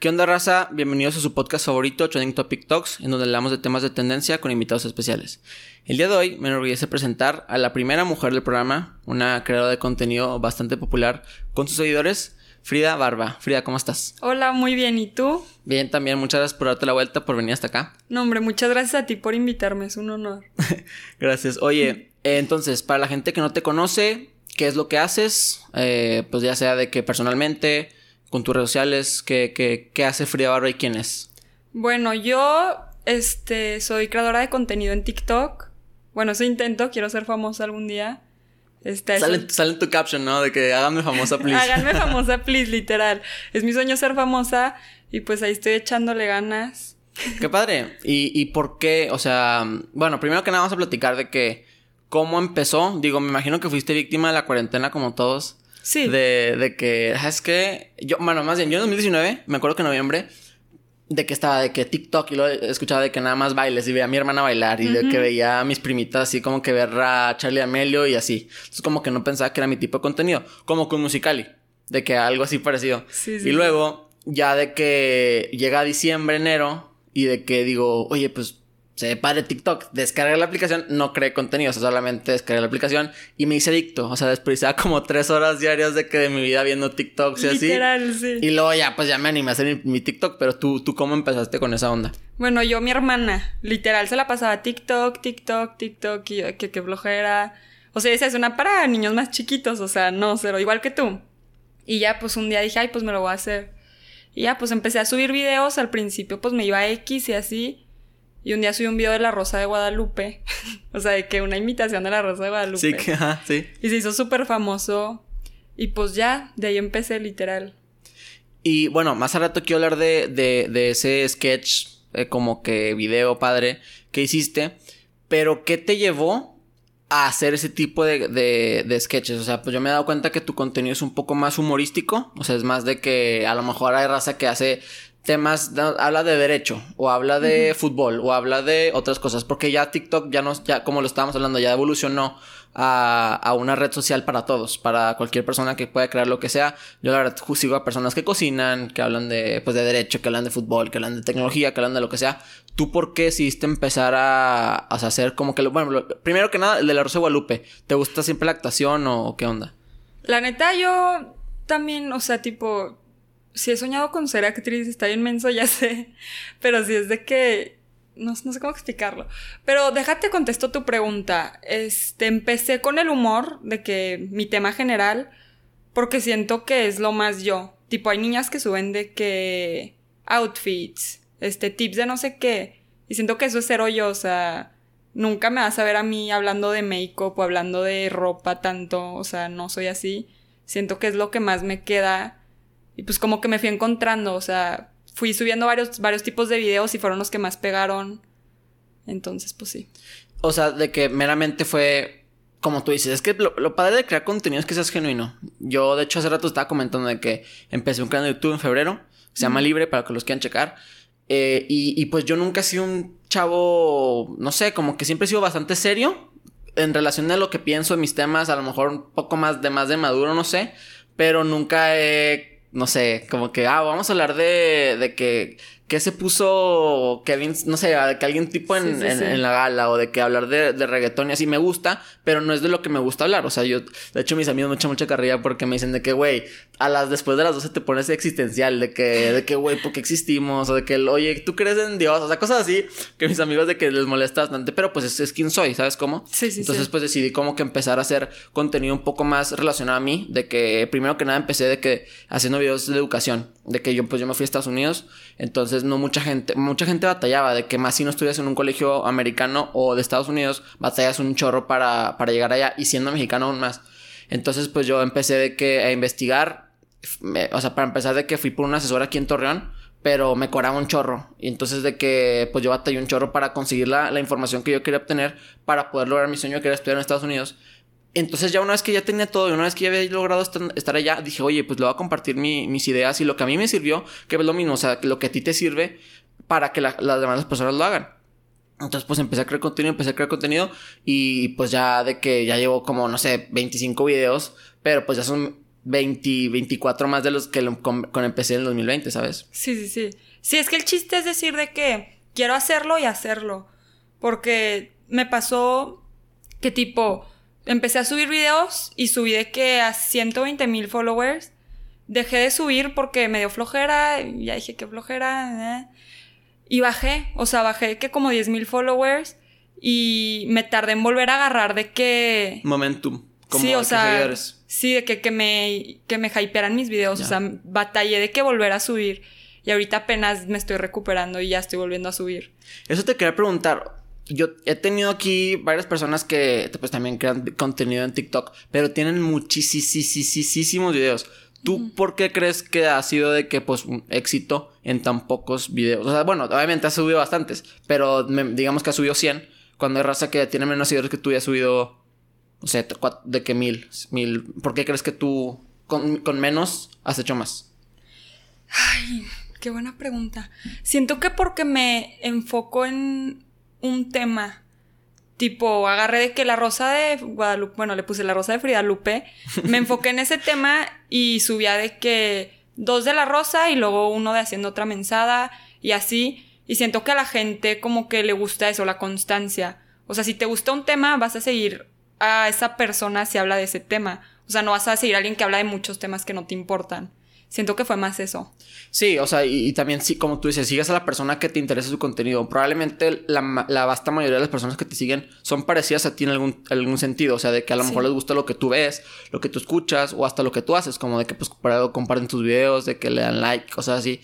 ¿Qué onda, raza? Bienvenidos a su podcast favorito, Trending Topic Talks, en donde hablamos de temas de tendencia con invitados especiales. El día de hoy me enorgullece presentar a la primera mujer del programa, una creadora de contenido bastante popular con sus seguidores, Frida Barba. Frida, ¿cómo estás? Hola, muy bien. ¿Y tú? Bien, también. Muchas gracias por darte la vuelta, por venir hasta acá. No, hombre, muchas gracias a ti por invitarme. Es un honor. gracias. Oye, eh, entonces, para la gente que no te conoce, ¿qué es lo que haces? Eh, pues ya sea de que personalmente con tus redes sociales, ¿qué, qué, qué hace Frida Barba y quién es? Bueno, yo este, soy creadora de contenido en TikTok. Bueno, eso intento, quiero ser famosa algún día. Este, sale, sale, en tu caption, ¿no? De que háganme famosa, please. háganme famosa, please, literal. Es mi sueño ser famosa y pues ahí estoy echándole ganas. Qué padre. ¿Y, y por qué? O sea, bueno, primero que nada vamos a platicar de que cómo empezó. Digo, me imagino que fuiste víctima de la cuarentena como todos. Sí. De, de que, es que, yo, bueno, más bien, yo en 2019, me acuerdo que en noviembre, de que estaba de que TikTok y lo escuchaba de que nada más bailes y veía a mi hermana bailar y de que veía a mis primitas así como que ver a Charlie Amelio y así. Entonces como que no pensaba que era mi tipo de contenido, como con Musicali, de que algo así parecido. Sí, sí. Y luego ya de que llega diciembre, enero y de que digo, oye, pues se padre TikTok, descarga la aplicación, no cree contenido, o sea, solamente descargué la aplicación y me hice adicto, o sea, desperdiciaba como tres horas diarias de que de mi vida viendo TikToks y Literal, Sí. Y luego ya, pues ya me animé a hacer mi, TikTok, pero tú, tú, ¿cómo empezaste con esa onda? Bueno, yo, mi hermana, literal, se la pasaba TikTok, TikTok, TikTok, y que, que flojera. O sea, esa es una para niños más chiquitos, o sea, no, cero, igual que tú. Y ya, pues un día dije, ay, pues me lo voy a hacer. Y ya, pues empecé a subir videos, al principio, pues me iba a X y así. Y un día subí un video de la Rosa de Guadalupe. o sea, de que una imitación de la Rosa de Guadalupe. Sí, que, ajá, sí. Y se hizo súper famoso. Y pues ya, de ahí empecé literal. Y bueno, más a rato quiero hablar de, de, de ese sketch, eh, como que video padre que hiciste. Pero, ¿qué te llevó a hacer ese tipo de, de, de, sketches. O sea, pues yo me he dado cuenta que tu contenido es un poco más humorístico. O sea, es más de que a lo mejor hay raza que hace temas, habla de derecho, o habla de fútbol, o habla de otras cosas, porque ya TikTok ya no, ya como lo estábamos hablando, ya evolucionó a, a, una red social para todos, para cualquier persona que pueda crear lo que sea. Yo la verdad sigo a personas que cocinan, que hablan de, pues de derecho, que hablan de fútbol, que hablan de tecnología, que hablan de lo que sea. ¿Tú por qué decidiste empezar a, a hacer como que, lo, bueno, primero que nada, el de la Rosa de Guadalupe, ¿te gusta siempre la actuación o qué onda? La neta, yo también, o sea, tipo, si he soñado con ser actriz, está inmenso, ya sé. Pero si es de que. No, no, sé cómo explicarlo. Pero déjate contesto tu pregunta. Este, empecé con el humor de que mi tema general, porque siento que es lo más yo. Tipo, hay niñas que suben de que outfits, este, tips de no sé qué. Y siento que eso es cero yo, o sea, nunca me vas a ver a mí hablando de make-up o hablando de ropa tanto, o sea, no soy así. Siento que es lo que más me queda y pues como que me fui encontrando, o sea, fui subiendo varios, varios tipos de videos y fueron los que más pegaron. Entonces, pues sí. O sea, de que meramente fue, como tú dices, es que lo, padre de crear contenido es que seas genuino. Yo, de hecho, hace rato estaba comentando de que empecé un canal de YouTube en febrero, se llama Libre, para que los quieran checar. Eh, y, y pues yo nunca he sido un chavo, no sé, como que siempre he sido bastante serio en relación a lo que pienso en mis temas, a lo mejor un poco más de más de maduro, no sé, pero nunca he no sé, como que, ah, vamos a hablar de, de que ¿Qué se puso Kevin? No sé, que alguien tipo en, en, la gala o de que hablar de, de, reggaetón y así me gusta, pero no es de lo que me gusta hablar. O sea, yo, de hecho, mis amigos me echan mucha carrilla porque me dicen de que, güey, a las después de las 12 te pones existencial, de que, de que, güey, ¿por qué existimos? O de que, oye, tú crees en Dios, o sea, cosas así que mis amigos de que les molesta bastante, pero pues es, es quien soy, ¿sabes cómo? Sí, sí. Entonces, pues decidí como que empezar a hacer contenido un poco más relacionado a mí, de que primero que nada empecé de que haciendo videos de educación, de que yo, pues yo me fui a Estados Unidos, entonces no mucha gente, mucha gente batallaba de que más si no estudias en un colegio americano o de Estados Unidos, batallas un chorro para, para llegar allá y siendo mexicano aún más. Entonces, pues yo empecé de que a investigar, o sea, para empezar de que fui por un asesor aquí en Torreón, pero me cobraba un chorro. Y entonces de que pues yo batallé un chorro para conseguir la, la información que yo quería obtener para poder lograr mi sueño que era estudiar en Estados Unidos. Entonces ya una vez que ya tenía todo y una vez que ya había logrado estar allá, dije, oye, pues le voy a compartir mis ideas y lo que a mí me sirvió, que es lo mismo, o sea, lo que a ti te sirve para que las demás personas lo hagan. Entonces pues empecé a crear contenido, empecé a crear contenido y pues ya de que ya llevo como, no sé, 25 videos, pero pues ya son 20, 24 más de los que con empecé en el 2020, ¿sabes? Sí, sí, sí. Sí, es que el chiste es decir de que quiero hacerlo y hacerlo. Porque me pasó que tipo, empecé a subir videos y subí de que a 120 mil followers. Dejé de subir porque me dio flojera. y Ya dije que flojera. eh. Y bajé. O sea, bajé de que como 10 mil followers. Y me tardé en volver a agarrar de que... Momentum. Como sí, o sea, seguidores. sí, de que, que me, que me hypearan mis videos. O sea, batallé de que volver a subir. Y ahorita apenas me estoy recuperando y ya estoy volviendo a subir. Eso te quería preguntar. Yo he tenido aquí varias personas que pues también crean contenido en TikTok, pero tienen muchísimos videos. ¿Tú por qué crees que ha sido de que pues un éxito en tan pocos videos? O sea, bueno, obviamente has subido bastantes, pero me- digamos que has subido 100, cuando hay raza que tiene menos seguidores que tú y has subido, o sea, de que mil, mil. ¿Por qué crees que tú con, con menos has hecho más? Ay, qué buena pregunta. Siento que porque me enfoco en un tema. Tipo, agarré de que la rosa de Guadalupe, bueno, le puse la rosa de Frida Lupe, me enfoqué en ese tema y subía de que dos de la rosa y luego uno de haciendo otra mensada y así. Y siento que a la gente como que le gusta eso, la constancia. O sea, si te gusta un tema, vas a seguir a esa persona si habla de ese tema. O sea, no vas a seguir a alguien que habla de muchos temas que no te importan. Siento que fue más eso. Sí, o sea, y, y también sí, como tú dices, sigas a la persona que te interesa su contenido. Probablemente la, la vasta mayoría de las personas que te siguen son parecidas a ti en algún, algún sentido. O sea, de que a lo Sí. mejor les gusta lo que tú ves, lo que tú escuchas o hasta lo que tú haces. Como de que pues comparten tus videos, de que le dan like, cosas así.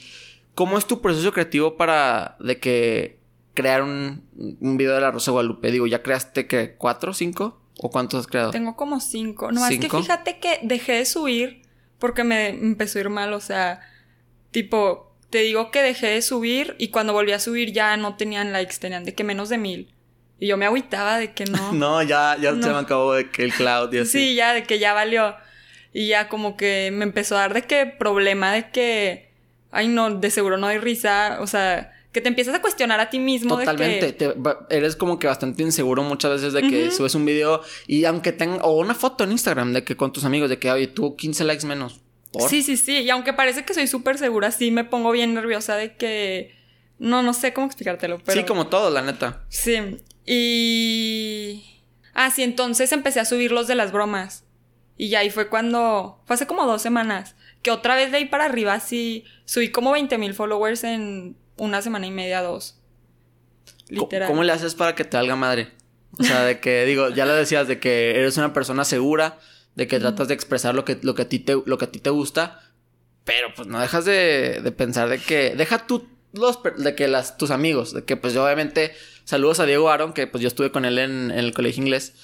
¿Cómo es tu proceso creativo para de que crear un, un video de la Rosa de Guadalupe? Digo, ¿ya creaste que cuatro, cinco? ¿O cuántos has creado? Tengo como cinco. Nomás ¿Cinco? que fíjate que dejé de subir porque me empezó a ir mal. O sea, tipo, te digo que dejé de subir y cuando volví a subir ya no tenían likes, tenían de que menos de mil. Y yo me agüitaba de que no. No, ya, ya se me acabó de que el cloud y así. Sí, ya, de que ya valió. Y ya como que me empezó a dar de que problema de que, ay no, de seguro no hay risa. O sea, que te empiezas a cuestionar a ti mismo Totalmente. de que... te- eres como que bastante inseguro muchas veces de que subes un video y aunque tenga... O una foto en Instagram de que con tus amigos de que, oye, tuvo 15 likes menos. ¿Por? Sí, sí, sí. Y aunque parece que soy súper segura, sí me pongo bien nerviosa de que... No, no sé cómo explicártelo, pero... Sí, como todo, la neta. Sí. Y... Ah, sí, entonces empecé a subir los de las bromas. Y ya ahí fue cuando... Fue hace como dos semanas. Que otra vez de ahí para arriba sí... Subí como 20 mil followers en una semana y media, dos. Literal. ¿Cómo le haces para que te valga madre? O sea, de que, digo, ya lo decías, de que eres una persona segura, de que tratas de expresar lo que, lo que, a, ti te, lo que a ti te gusta, pero pues no dejas de, de pensar de que... Deja tú los... De que las, tus amigos, de que pues yo obviamente... Saludos a Diego Aaron, que pues yo estuve con él en, en el colegio inglés.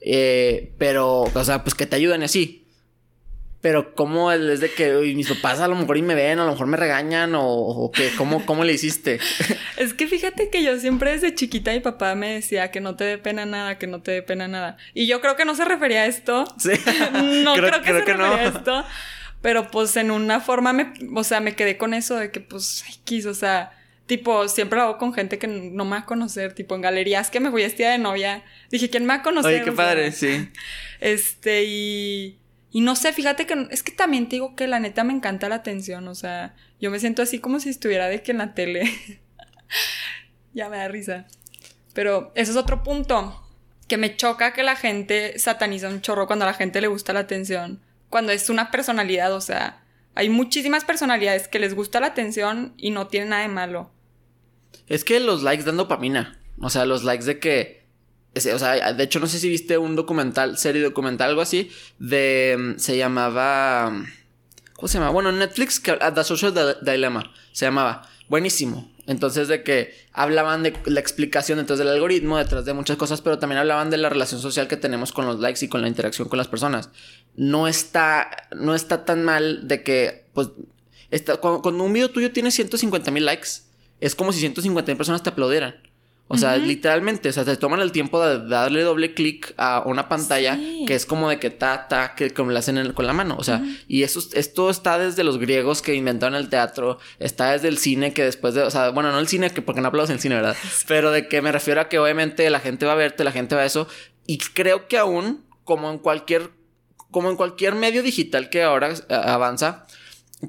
Eh, pero, o sea, pues que te ayuden así. Pero cómo es de que uy, mis papás a lo mejor y me ven, a lo mejor me regañan o, o que cómo, cómo le hiciste. Es que fíjate que yo siempre desde chiquita mi papá me decía que no te dé pena nada, que no te dé pena nada. Y yo creo que no se refería a esto. Sí. no creo, que se no. refería a esto. Pero pues en una forma me, o sea, me quedé con eso de que pues X, o sea, tipo, siempre lo hago con gente que no me va a conocer, tipo en galerías que me fui vestida de novia. Dije, ¿quién me va a conocer? Oye, qué O sea, padre, sí. Este, y. Y no sé, fíjate que. Es que también te digo que la neta me encanta la atención. O sea, yo me siento así como si estuviera de que en la tele. ya me da risa. Pero ese es otro punto. Que me choca que la gente sataniza un chorro cuando a la gente le gusta la atención. Cuando es una personalidad, o sea. Hay muchísimas personalidades que les gusta la atención y no tiene nada de malo. Es que los likes dan dopamina. O sea, los likes de que. O sea, de hecho, no sé si viste un documental, serie documental, algo así. De. Se llamaba. ¿Cómo se llama? Bueno, en Netflix, ah, The Social Di- Dilemma. Se llamaba. Buenísimo. Entonces, de que hablaban de la explicación detrás del algoritmo, detrás de muchas cosas, pero también hablaban de la relación social que tenemos con los likes y con la interacción con las personas. No está. No está tan mal de que. Pues. Está, cuando, cuando un video tuyo tiene 150 mil likes es como si 150 mil personas te aplaudieran. O sea, Ujú. literalmente, o sea, te toman el tiempo de darle doble clic a una pantalla Sí. que es como de que ta, ta, que como hacen en- con la mano. O sea, y eso, esto está desde los griegos que inventaron el teatro, está desde el cine que después de, o sea, bueno, no el cine, que porque no aplaudes en el cine, ¿verdad? Pero de que me refiero a que obviamente la gente va a verte, la gente va a eso. Y creo que aún, como en cualquier como en cualquier medio digital que ahora eh, avanza,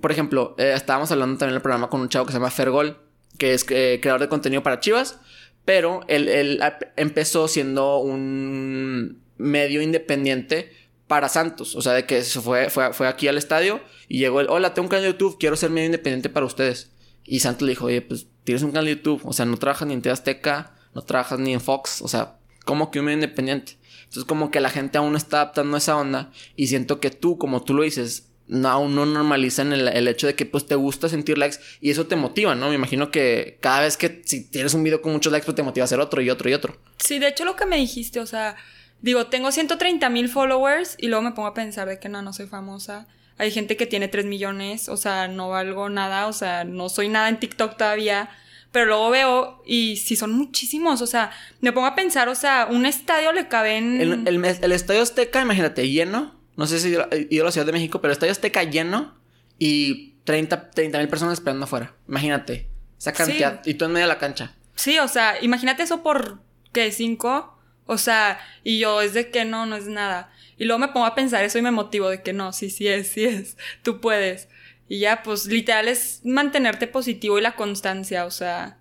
por ejemplo, eh, estábamos hablando también en el programa con un chavo que se llama Fergol, que es eh, creador de contenido para Chivas, pero él, él empezó siendo un medio independiente para Santos. O sea, de que se fue, fue, fue aquí al estadio y llegó el, hola, tengo un canal de YouTube, quiero ser medio independiente para ustedes. Y Santos le dijo, oye, pues tienes un canal de YouTube, o sea, no trabajas ni en Azteca, no trabajas ni en Fox, o sea, ¿cómo que un medio independiente? Entonces como que la gente aún está adaptando a esa onda y siento que tú, como tú lo dices, no, aún no normalizan el, el, hecho de que pues te gusta sentir likes y eso te motiva, ¿no? Me imagino que cada vez que si tienes un video con muchos likes pues te motiva a hacer otro y otro y otro. Sí, de hecho lo que me dijiste, o sea, Digo, tengo 130 mil followers y luego me pongo a pensar de que no, no soy famosa. Hay gente que tiene 3 millones, o sea, no valgo nada, o sea, no soy nada en TikTok todavía. Pero luego veo y si son muchísimos, o sea, me pongo a pensar, o sea, un estadio le caben... El, el, el Estadio Azteca, imagínate, lleno. No sé si ido a la Ciudad de México, pero el Estadio Azteca lleno y 30 mil personas esperando afuera. Imagínate, esa cantidad. Y tú en medio de la cancha. Sí, o sea, imagínate eso por, ¿qué? ¿Cinco? O sea, y yo es de que no, no es nada. Y luego me pongo a pensar eso y me motivo de que no, sí, sí es, sí es, tú puedes. Y ya, pues literal es mantenerte positivo y la constancia, o sea.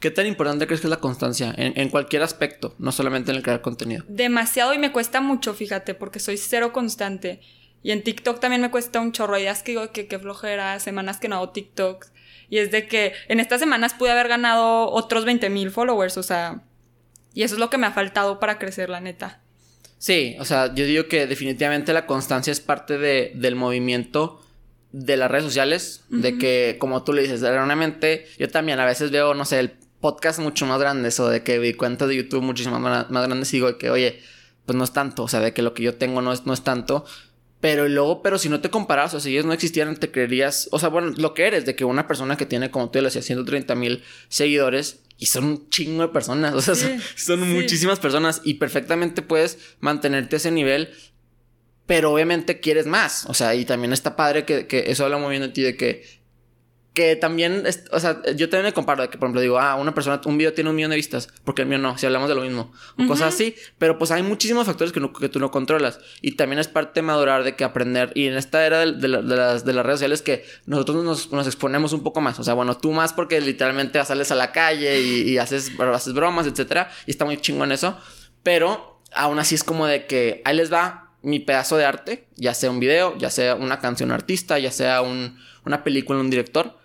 ¿Qué tan importante crees que es la constancia? En, cualquier aspecto, no solamente en el crear contenido. Demasiado y me cuesta mucho, fíjate, porque soy cero constante. Y en TikTok también me cuesta un chorro. Hay días que digo que qué flojera, semanas que no hago TikToks. Y es de que en estas semanas pude haber ganado otros 20 mil followers, o sea, y eso es lo que me ha faltado para crecer, la neta. Sí, o sea, yo digo que definitivamente la constancia es parte de, del movimiento de las redes sociales, de que, como tú le dices, realmente yo también a veces veo, no sé, el podcast mucho más grande, o de que vi cuentas de YouTube muchísimo más, más grandes y digo de que, oye, pues no es tanto, o sea, de que lo que yo tengo no es, no es tanto, pero luego, pero si no te comparas, o sea, si ellos no existieran, te creerías, o sea, bueno, lo que eres, de que una persona que tiene, como tú le decías, 130 mil seguidores, y son un chingo de personas, o sea, son, muchísimas personas y perfectamente puedes mantenerte a ese nivel, pero obviamente quieres más, o sea, y también está padre que, que eso habla muy bien de ti, de que que también, o sea, yo también me comparo de que, por ejemplo, digo, ah, una persona, un video tiene un millón de vistas, porque el mío no, si hablamos de lo mismo, o cosas así, pero pues hay muchísimos factores que, que, tú no controlas, y también es parte de madurar, de que aprender, y en esta era de, de, las, de las, redes sociales que nosotros nos, nos, exponemos un poco más, o sea, bueno, tú más porque literalmente sales a la calle y, y haces, haces bromas, etcétera, y está muy chingón eso, pero aún así es como de que ahí les va mi pedazo de arte, ya sea un video, ya sea una canción artista, ya sea un, una película, un director,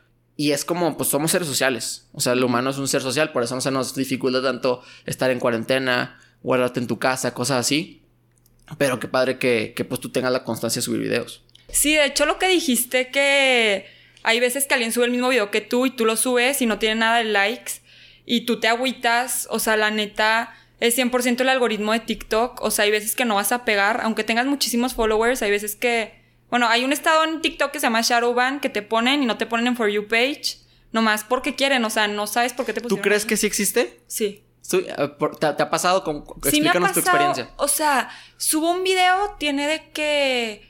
y es como, pues somos seres sociales. O sea, el humano es un ser social, por eso no se nos dificulta tanto estar en cuarentena, guardarte en tu casa, cosas así. Pero qué padre que, que pues tú tengas la constancia de subir videos. Sí, de hecho lo que dijiste que hay veces que alguien sube el mismo video que tú y tú lo subes y no tiene nada de likes y tú te agüitas, o sea, la neta es 100% el algoritmo de TikTok, o sea, hay veces que no vas a pegar, aunque tengas muchísimos followers, hay veces que bueno, hay un estado en TikTok que se llama Shadowban que te ponen y no te ponen en For You page. Nomás porque quieren, o sea, no sabes por qué te pusieron. ¿Tú crees que sí existe? Sí. Eh, ¿Te, ha pasado? Con, explícanos tu experiencia. O sea, subo un video, tiene de que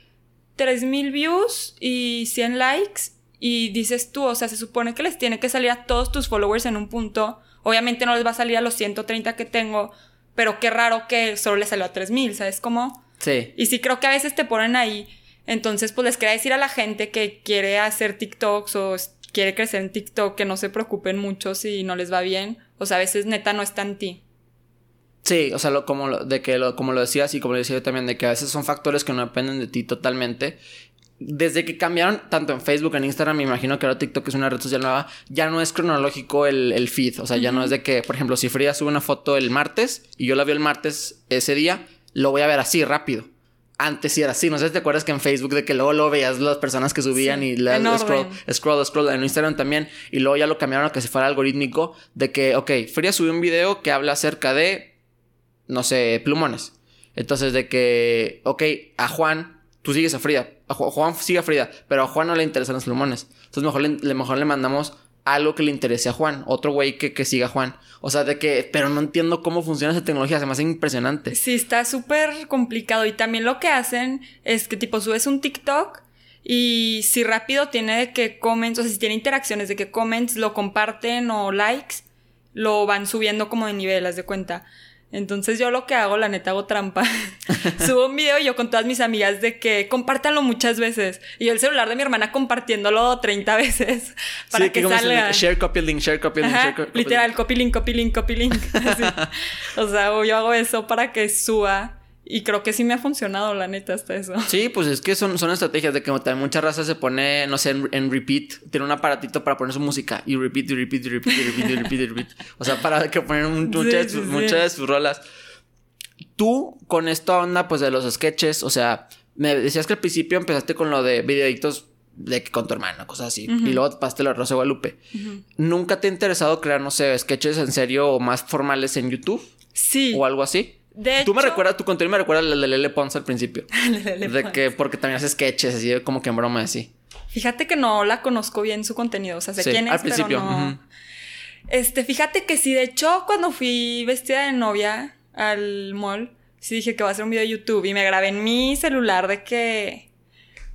3000 views y 100 likes. Y dices tú, o sea, se supone que les tiene que salir a todos tus followers en un punto. Obviamente no les va a salir a los 130 que tengo, pero qué raro que solo les salió a 3000, ¿sabes cómo? Sí. Y sí creo que a veces te ponen ahí entonces, pues les quería decir a la gente que quiere hacer TikToks o quiere crecer en TikTok que no se preocupen mucho si no les va bien. O sea, a veces neta no está en ti. Sí, o sea, lo, como lo, de que lo, como lo decías y como lo decía yo también, de que a veces son factores que no dependen de ti totalmente. Desde que cambiaron tanto en Facebook, en Instagram, me imagino que ahora TikTok es una red social nueva, ya no es cronológico el, el feed. O sea, ya no es de que, por ejemplo, si Frida sube una foto el martes y yo la veo el martes ese día, lo voy a ver así rápido antes sí era así. No sé si te acuerdas que en Facebook de que luego lo veías las personas que subían y la scroll, scroll, scroll, en Instagram también. Y luego ya lo cambiaron a que se fuera algorítmico de que, ok, Frida subió un video que habla acerca de, no sé, plumones. Entonces de que, ok, a Juan, tú sigues a Frida. A Juan sigue a Frida, pero a Juan no le interesan los plumones. Entonces mejor le, mejor le mandamos algo que le interese a Juan, otro güey que, que siga a Juan. O sea, de que, pero no entiendo cómo funciona esa tecnología, se me hace impresionante. Sí, está súper complicado. Y también lo que hacen es que tipo subes un TikTok y si rápido tiene de que comments, o sea, si tiene interacciones de que comments lo comparten o likes, lo van subiendo como de nivel, haz de cuenta. Entonces yo lo que hago, la neta, hago trampa. Subo un video y yo con todas mis amigas de que compártanlo muchas veces. Y yo el celular de mi hermana compartiéndolo 30 veces para Sí, que, como dicen, salga. Share copy link, share copy link, Ajá, share co- copy literal, link. copy link, copy link, copy link. así. O sea, yo hago eso para que suba. Y creo que sí me ha funcionado, la neta, hasta eso. Sí, pues es que son, son estrategias de que también mucha raza se pone, no sé, en, en repeat, tiene un aparatito para poner su música y repeat y repeat y repeat y repeat y repeat y repeat. O sea, para que poner un- Sí, muchas, de sus- sí. muchas de sus rolas. Tú, con esta onda, pues de los sketches, o sea, me decías que al principio empezaste con lo de videitos de que con tu hermana, cosas así. Y luego pasaste lo de Rosa Guadalupe. ¿Nunca te ha interesado crear, no sé, sketches en serio o más formales en YouTube? Sí. ¿O algo así? De Tú me recuerdas, tu contenido me recuerda al de Lele Pons al principio. Lele de Pons. que, porque también hace sketches así, como que en broma así. Fíjate que no la conozco bien su contenido. O sea, sé Sí, quién es, al principio, pero no. Este, fíjate que sí, de hecho, cuando fui vestida de novia al mall, sí dije que va a hacer un video de YouTube y me grabé en mi celular de que.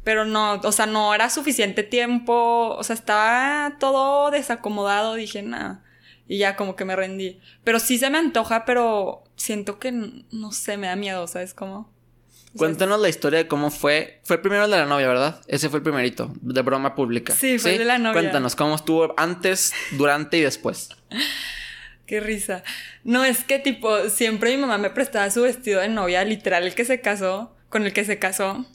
Pero no, o sea, no era suficiente tiempo. O sea, estaba todo desacomodado. Dije, nada. Y ya como que me rendí. Pero sí se me antoja, pero siento que, no sé, me da miedo, ¿sabes cómo? O sea, Cuéntanos la historia de cómo fue. Fue primero el de la novia, ¿verdad? Ese fue el primerito, de broma pública. Sí, fue el de la novia. Cuéntanos cómo estuvo antes, durante y después. Qué risa. No, es que tipo, siempre mi mamá me prestaba su vestido de novia, literal, el que se casó, con el que se casó.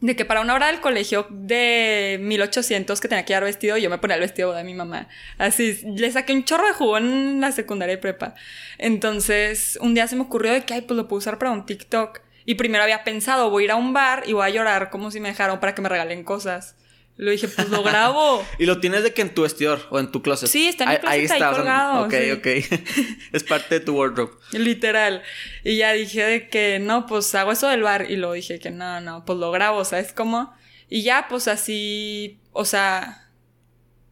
De que para una hora del colegio de 1800 que tenía que llevar vestido, yo me ponía el vestido de mi mamá. Así, le saqué un chorro de jugo en la secundaria y prepa. Entonces, un día se me ocurrió de que, ay, pues lo puedo usar para un TikTok. Y primero había pensado, voy a ir a un bar y voy a llorar como si me dejaron para que me regalen cosas. Y lo dije, pues lo grabo. ¿Y lo tienes de que en tu vestidor o en tu closet? Sí, está en mi closet ahí colgado, Ok, sí. ok. es parte de tu wardrobe. Literal. Y ya dije de que no, pues hago eso del bar. Y luego dije que no, no, pues lo grabo, ¿sabes cómo? Y ya, pues así, o sea.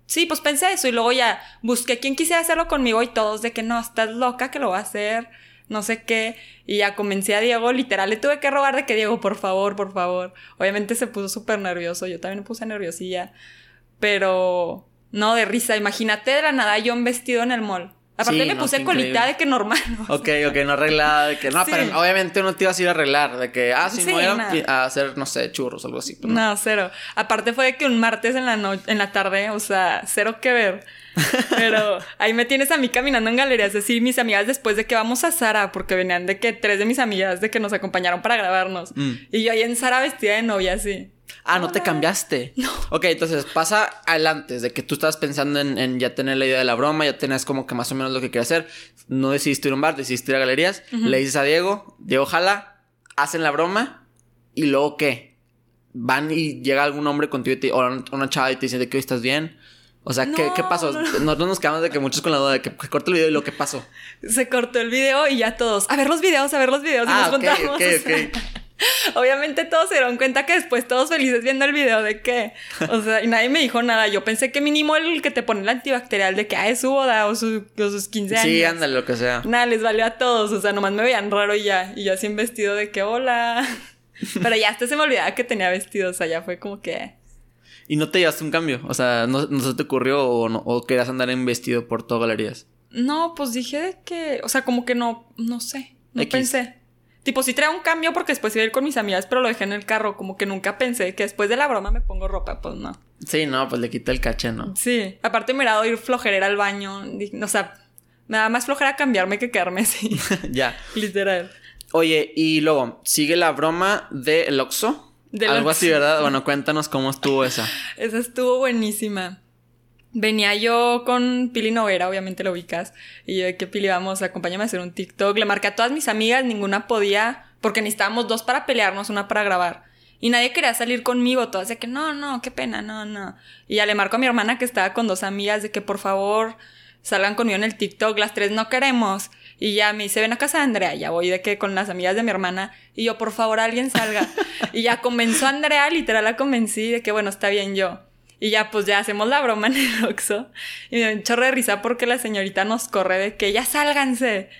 Sí, pues pensé eso. Y luego ya busqué quién quisiera hacerlo conmigo y todos de que no, estás loca que lo va a hacer. No sé qué. Y ya convencí a Diego, literal, le tuve que rogar de que Diego, por favor, por favor. Obviamente se puso súper nervioso. Yo también me puse nerviosilla. Pero no de risa. Imagínate de la nada yo en vestido en el mall. Aparte Sí, me no, puse colita increíble. de que normal. ¿no? Ok, ok, no arreglada, de que no, Sí. pero obviamente no te ibas a ir a arreglar, de que, ah, sí, a, hacer, no sé, churros o algo así. no. No, cero. Aparte fue de que un martes en la noche, en la tarde, o sea, cero que ver. Pero ahí me tienes a mí caminando en galerías, así mis amigas después de que vamos a Sara, porque venían de que tres de mis amigas de que nos acompañaron para grabarnos. Mm. Y yo ahí en Sara vestida de novia, así. Ah, no te cambiaste. No. Ok, entonces pasa al antes de que tú estabas pensando en, en ya tener la idea de la broma, ya tenías como que más o menos lo que querías hacer. No decidiste ir a un bar, decidiste ir a galerías. Le dices a Diego, Diego jala, hacen la broma y luego qué? Van y llega algún hombre contigo y te- o una chava y te dice de que hoy estás bien. O sea, ¿qué, No, ¿qué pasó? no. Nosotros nos quedamos de que muchos con la duda de que, que corta el video y lo que pasó. Se cortó el video y ya todos, a ver los videos, a ver los videos. y Ah, nos ok, juntamos. ok, o sea, ok. Obviamente todos se dieron cuenta que después todos felices viendo el video de que, o sea, y nadie me dijo nada. Yo pensé que mínimo el que te pone el antibacterial de que, ah, es su boda o, su- o sus 15 años. Sí, ándale, lo que sea. Nada, les valió a todos, o sea, nomás me veían raro y ya, y yo así en vestido de que, hola. Pero ya hasta se me olvidaba que tenía vestido, o sea, ya fue como que... Y no te llevaste un cambio. O sea, no, no se te ocurrió o, no, o querías andar en vestido por todo galerías. No, pues dije de que, o sea, como que no, no sé, no X. pensé. Tipo, sí traía un cambio porque después iba a ir con mis amigas, pero lo dejé en el carro, como que nunca pensé que después de la broma me pongo ropa, pues no. Sí, no, pues le quita el caché, ¿no? Sí, aparte me era ir flojera al baño, o sea, me da más flojera cambiarme que quedarme así, ya. literal. Oye, y luego, sigue la broma del Oxxo. Algo así, ¿verdad? Bueno, cuéntanos cómo estuvo esa. Esa estuvo buenísima. Venía yo con Pili Novera, obviamente lo ubicas. Y yo de que Pili, vamos, acompáñame a hacer un TikTok. Le marqué a todas mis amigas, ninguna podía, porque necesitábamos dos para pelearnos, una para grabar. Y nadie quería salir conmigo, todas de que no, no, qué pena, no, no. Y ya le marco a mi hermana que estaba con dos amigas de que por favor salgan conmigo en el TikTok, las tres no queremos. Y ya me dice, ven a casa de Andrea. Ya voy de que con las amigas de mi hermana. Y yo, por favor, alguien salga. y ya comenzó Andrea, literal la convencí de que bueno, está bien yo. Y ya, pues ya hacemos la broma en el Oxxo. Y me dio un chorro de risa porque la señorita nos corre de que ya sálganse.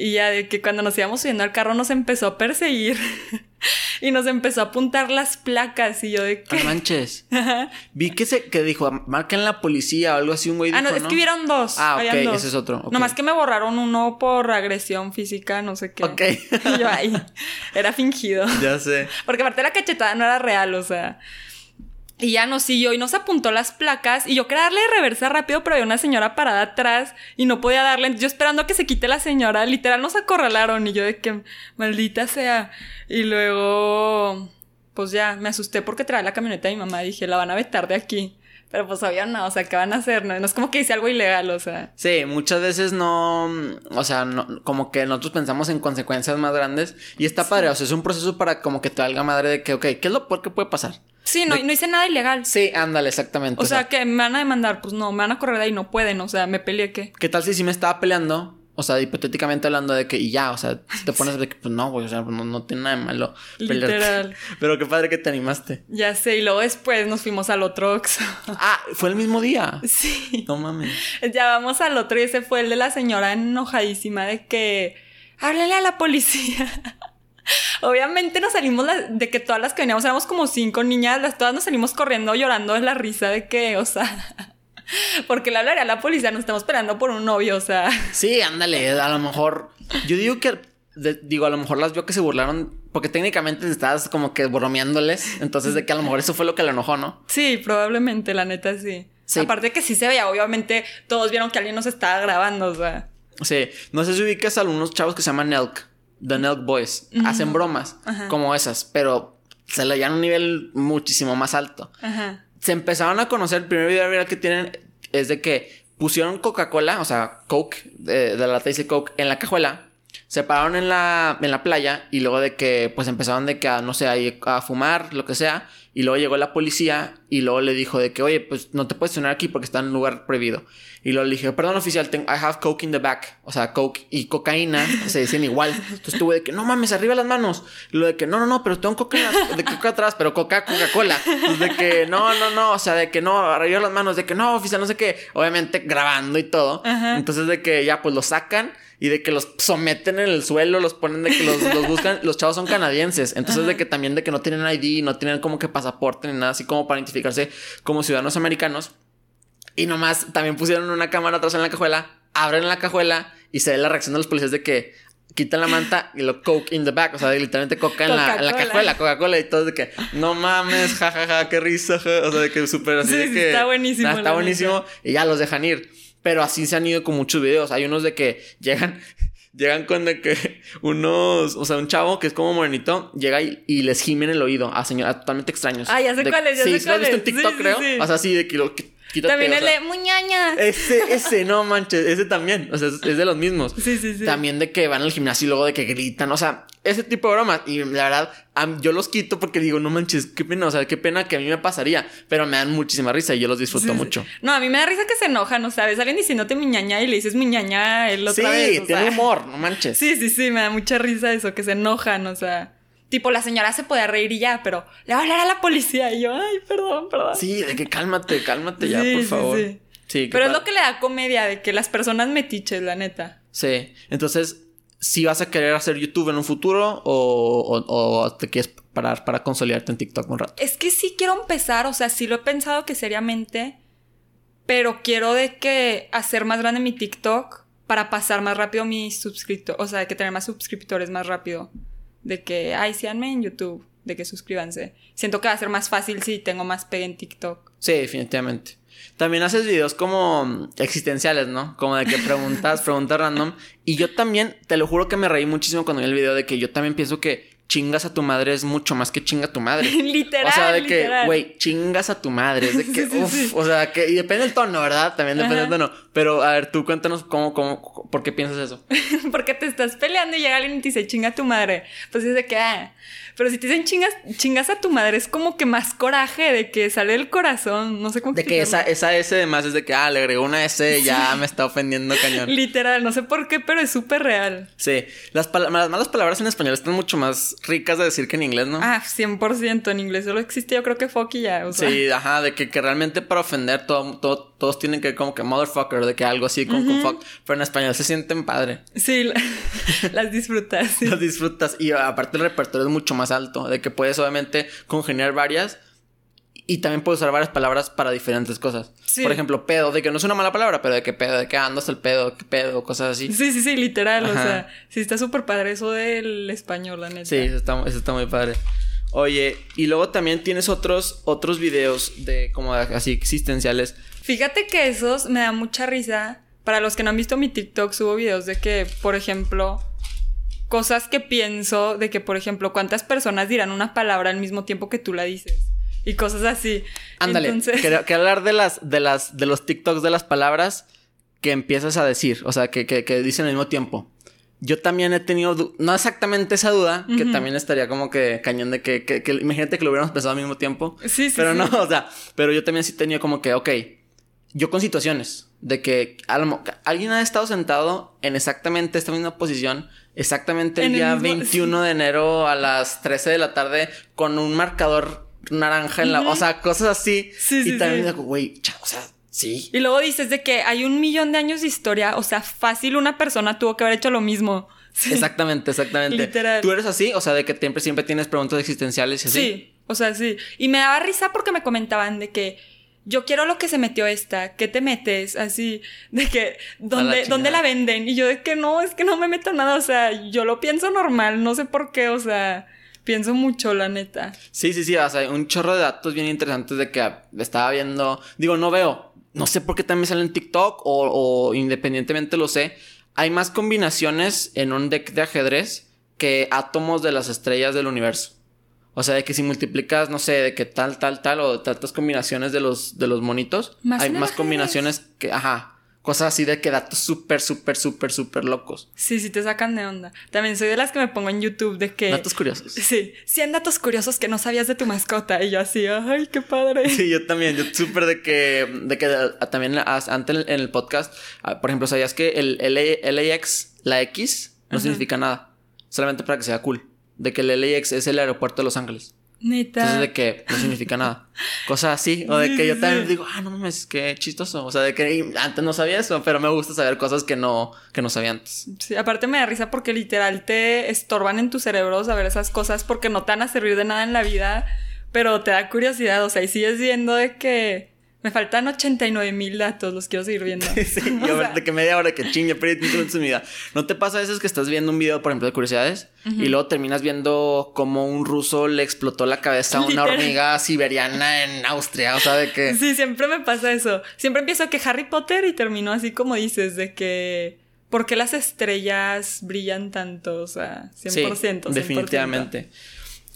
Y ya de que cuando nos íbamos subiendo al carro nos empezó a perseguir. y nos empezó a apuntar las placas. Y yo de que. Manches. Vi que se que dijo, marquen la policía o algo así, un güey. Ah, no, es que vieron dos. Ah, ok, dos. ese es otro. Nomás que me borraron uno por agresión física, no sé qué. Ok. Y yo ahí. Era fingido. ya sé. Porque aparte la cachetada no era real, o sea. Y ya nos siguió y nos apuntó las placas. Y yo quería darle reversa rápido, pero había una señora parada atrás y no podía darle. Yo esperando que se quite la señora, literal nos acorralaron. Y yo de que maldita sea. Y luego, pues ya, me asusté porque traía la camioneta de mi mamá. Dije, la van a vetar de aquí. Pero pues obvio no, o sea, ¿qué van a hacer? No, no es como que hice algo ilegal, o sea. Sí, muchas veces no, o sea, no, como que nosotros pensamos en consecuencias más grandes y está padre, o sea, es un proceso para como que te valga madre de que, ok, ¿qué es lo peor que puede pasar? Sí, no, De- no hice nada ilegal. Sí, ándale, exactamente. O sea, que me van a demandar, pues no, me van a correr de ahí, no pueden, o sea, me peleé que. ¿qué tal si sí me estaba peleando? O sea, hipotéticamente hablando de que, y ya, o sea, te pones de que, pues no, güey, o sea, no, no tiene nada de malo. pelearte. Literal. Pero qué padre que te animaste. Ya sé, y luego después nos fuimos al otro Oxxo. Ah, fue el mismo día. Sí. No mames. Ya vamos al otro y ese fue el de la señora enojadísima de que háblale a la policía. Obviamente nos salimos de que todas las que veníamos éramos como cinco niñas, las todas nos salimos corriendo llorando de la risa de que, o sea, porque le hablaría a la policía, nos estamos esperando por un novio, o sea. Sí, ándale, a lo mejor. Yo digo que. de- digo, a lo mejor las vio que se burlaron. Porque técnicamente estabas como que bromeándoles. Entonces, de que a lo mejor eso fue lo que le enojó, ¿no? Sí, probablemente, la neta sí. Sí. Aparte que sí se veía, obviamente todos vieron que alguien nos estaba grabando, o sea. Sí. No sé si ubicas a algunos chavos que se llaman Nelk. The Nelk Boys. Hacen bromas como esas, pero se le llevan a un nivel muchísimo más alto. Ajá. Se empezaron a conocer. El primer video viral que tienen es de que pusieron Coca-Cola, o sea, Coke, de, la lata Coke, en la cajuela. Se pararon en la, en la playa y luego de que, pues empezaron de que, a, no sé, ahí a fumar, lo que sea. Y luego llegó la policía y luego le dijo de que, oye, pues no te puedes estacionar aquí porque está en un lugar prohibido. Y luego le dije, perdón oficial, tengo, I have coke in the back. O sea, coke y cocaína se decían igual. Entonces tuve de que, no mames, arriba las manos. Y lo de que, no, no, no, pero tengo coca, de coca atrás, pero coca, Coca-Cola. De que, no, no, no, o sea, de que no, arriba las manos, de que no, oficial, no sé qué. Obviamente grabando y todo. Ajá. Entonces de que ya, pues los sacan y de que los someten en el suelo, los ponen de que los, los buscan. Los chavos son canadienses. Entonces de que también de que no tienen ID, no tienen como que pasaporte ni nada así como para identificarse como ciudadanos americanos. Y nomás también pusieron una cámara atrás en la cajuela, abren la cajuela y se ve la reacción de los policías de que quitan la manta y lo coke in the back, o sea, literalmente coca en la, en la Coca-Cola. cajuela, Coca-Cola y todo de que no mames, jajaja, ja, ja, qué risa, ja", o sea, de que súper así Sí, de sí, que está buenísimo, Ah, está buenísimo y ya los dejan ir. Pero así se han ido con muchos videos. Hay unos de que llegan Llegan con de que unos, o sea, un chavo que es como morenito, llega y, y les gime en el oído a señoras totalmente extraños. Ah, ya sé De- cuál es, ya sí, sé sí lo has visto en. TikTok, Sí, sí, creo. sí. O sea, así de que lo que quítate, También o el sea, de muñaña. ese, ese, no manches, ese también. O sea, es, es de los mismos. Sí, sí, sí. También de que van al gimnasio y luego de que gritan. O sea, ese tipo de bromas. Y la verdad, yo los quito porque digo, no manches, qué pena. O sea, qué pena que a mí me pasaría. Pero me dan muchísima risa y yo los disfruto Sí, sí. mucho. No, a mí me da risa que se enojan, ¿no sabes? Alguien diciéndote miñaña y le dices miñaña él Sí, otra vez. o tiene sea. humor, no manches. Sí, sí, sí, me da mucha risa eso, que se enojan, o sea. Tipo, la señora se podía reír y ya, pero le va a hablar a la policía. Y yo, ay, perdón, perdón. Sí, de que cálmate, cálmate ya, Sí, por favor. sí. Sí, Pero es lo que le da comedia, de que las personas metiches, la neta. Sí, entonces, si vas a querer hacer YouTube en un futuro o, o- o te quieres parar para consolidarte en TikTok un rato. Es que sí quiero empezar, o sea, sí lo he pensado que seriamente, pero quiero de que hacer más grande mi TikTok para pasar más rápido mis suscriptores, o sea, de que tener más suscriptores más rápido. De que, ay, síganme en YouTube, de que suscríbanse. Siento que va a ser más fácil si tengo más pegue en TikTok. Sí, definitivamente. También haces videos como mm, existenciales, ¿no? Como de que preguntas, preguntas random. Y yo también, te lo juro que me reí muchísimo cuando vi el video de que yo también pienso que chingas a tu madre es mucho más que chinga a tu madre. literal. o sea, de que, güey, chingas a tu madre. Es de que, Sí, sí, uff, sí. o sea, que, y depende del tono, ¿verdad? También depende Ajá. del tono. Pero, a ver, tú cuéntanos cómo, cómo, por qué piensas eso. Porque te estás peleando y llega alguien y te dice chinga a tu madre. Pues es de que, ah. Pero si te dicen chingas, chingas a tu madre, es como que más coraje de que sale del corazón. No sé cómo De que esa, explicarlo. esa S de más es de que, ah, le agregó una S, ya me está ofendiendo cañón. Literal, no sé por qué, pero es súper real. Sí, las, las malas palabras en español están mucho más ricas de decir que en inglés, ¿no? Ah, 100%. En inglés solo existe yo creo que fuck y ya. O sea. Sí, ajá, de que, que realmente para ofender todo, todo- todos tienen que como que motherfucker, de que algo así como con fuck. Pero en español se sienten padre. Sí, la- las disfrutas. sí. Las disfrutas. Y aparte el repertorio es mucho más alto. De que puedes obviamente congeniar varias. Y también puedes usar varias palabras para diferentes cosas. Sí. Por ejemplo, pedo, de que no es una mala palabra, pero de que pedo, de que andas el pedo, que pedo, cosas así. Sí, sí, sí, literal. O Ajá. sea, sí está súper padre eso del español, la neta. Sí, eso está, eso está muy padre. Oye, y luego también tienes otros, otros videos de como así existenciales. Fíjate que esos me da mucha risa. Para los que no han visto mi TikTok, subo videos de que, por ejemplo, cosas que pienso, de que, por ejemplo, cuántas personas dirán una palabra al mismo tiempo que tú la dices. Y cosas así. Ándale, Entonces, quiero, quiero hablar de las, de las, de los TikToks de las palabras que empiezas a decir, o sea, que, que, que dicen al mismo tiempo. Yo también he tenido, no exactamente esa duda, que Ujú. también estaría como que cañón de que, que, que- imagínate que lo hubiéramos pensado al mismo tiempo. Sí, sí, Pero sí. no, o sea, pero yo también sí tenía como que, ok, yo con situaciones de que alguien ha estado sentado en exactamente esta misma posición, exactamente el En el día mismo- 21 de enero a las 13 de la tarde con un marcador naranja en la, o sea, cosas así. Sí, sí, y también digo, güey, o sea, sí. Y luego dices de que hay un millón de años de historia, o sea, fácil una persona tuvo que haber hecho lo mismo. Exactamente, exactamente. Literal. Tú eres así, o sea, de que siempre, siempre tienes preguntas existenciales y así. Sí, o sea, sí. Y me daba risa porque me comentaban de que yo quiero lo que se metió esta, ¿qué te metes? Así, de que, ¿dónde, chingada. ¿dónde la venden? Y yo de que no, es que no me meto nada, o sea, yo lo pienso normal, no sé por qué, o sea, pienso mucho, la neta. Sí, sí, sí, o sea, un chorro de datos bien interesantes de que estaba viendo, digo, no veo, no sé por qué también sale en TikTok o, o independientemente lo sé, hay más combinaciones en un deck de ajedrez que átomos de las estrellas del universo. O sea, de que si multiplicas, no sé, de que tal, tal, tal, o tantas combinaciones de los, de los monitos, Más hay más combinaciones que, ajá, cosas así de que datos súper, súper, súper, súper locos. Sí, sí te sacan de onda. También soy de las que me pongo en YouTube de que... Datos curiosos. Sí, 100 datos curiosos que no sabías de tu mascota. Y yo así, ay, qué padre. Sí, yo también, yo súper de que, de que ah, también antes en el podcast, ah, por ejemplo, sabías que el LA LAX, la X, no significa nada, solamente para que sea cool. De que el LAX es el aeropuerto de Los Ángeles. Neta. Entonces, de que no significa nada. Cosas así, o de que yo también digo, ah, no mames, qué chistoso. O sea, de que antes no sabía eso, pero me gusta saber cosas que no, que no sabía antes. Sí, aparte me da risa porque literal te estorban en tu cerebro saber esas cosas porque no te van a servir de nada en la vida, pero te da curiosidad, o sea, y sigues viendo de que me faltan 89 mil datos, los quiero seguir viendo. Sí, O yo sea, de que media hora que chingue, perdí 15 minutos de mi vida. ¿No te pasa a veces que estás viendo un video, por ejemplo, de curiosidades y luego terminas viendo cómo un ruso le explotó la cabeza a una Literal. hormiga siberiana en Austria? O sea, de que. Sí, siempre me pasa eso. Siempre empiezo que Harry Potter y termino así como dices, de que... ¿Por qué las estrellas brillan tanto? O sea, 100%. Sí, 100%. definitivamente.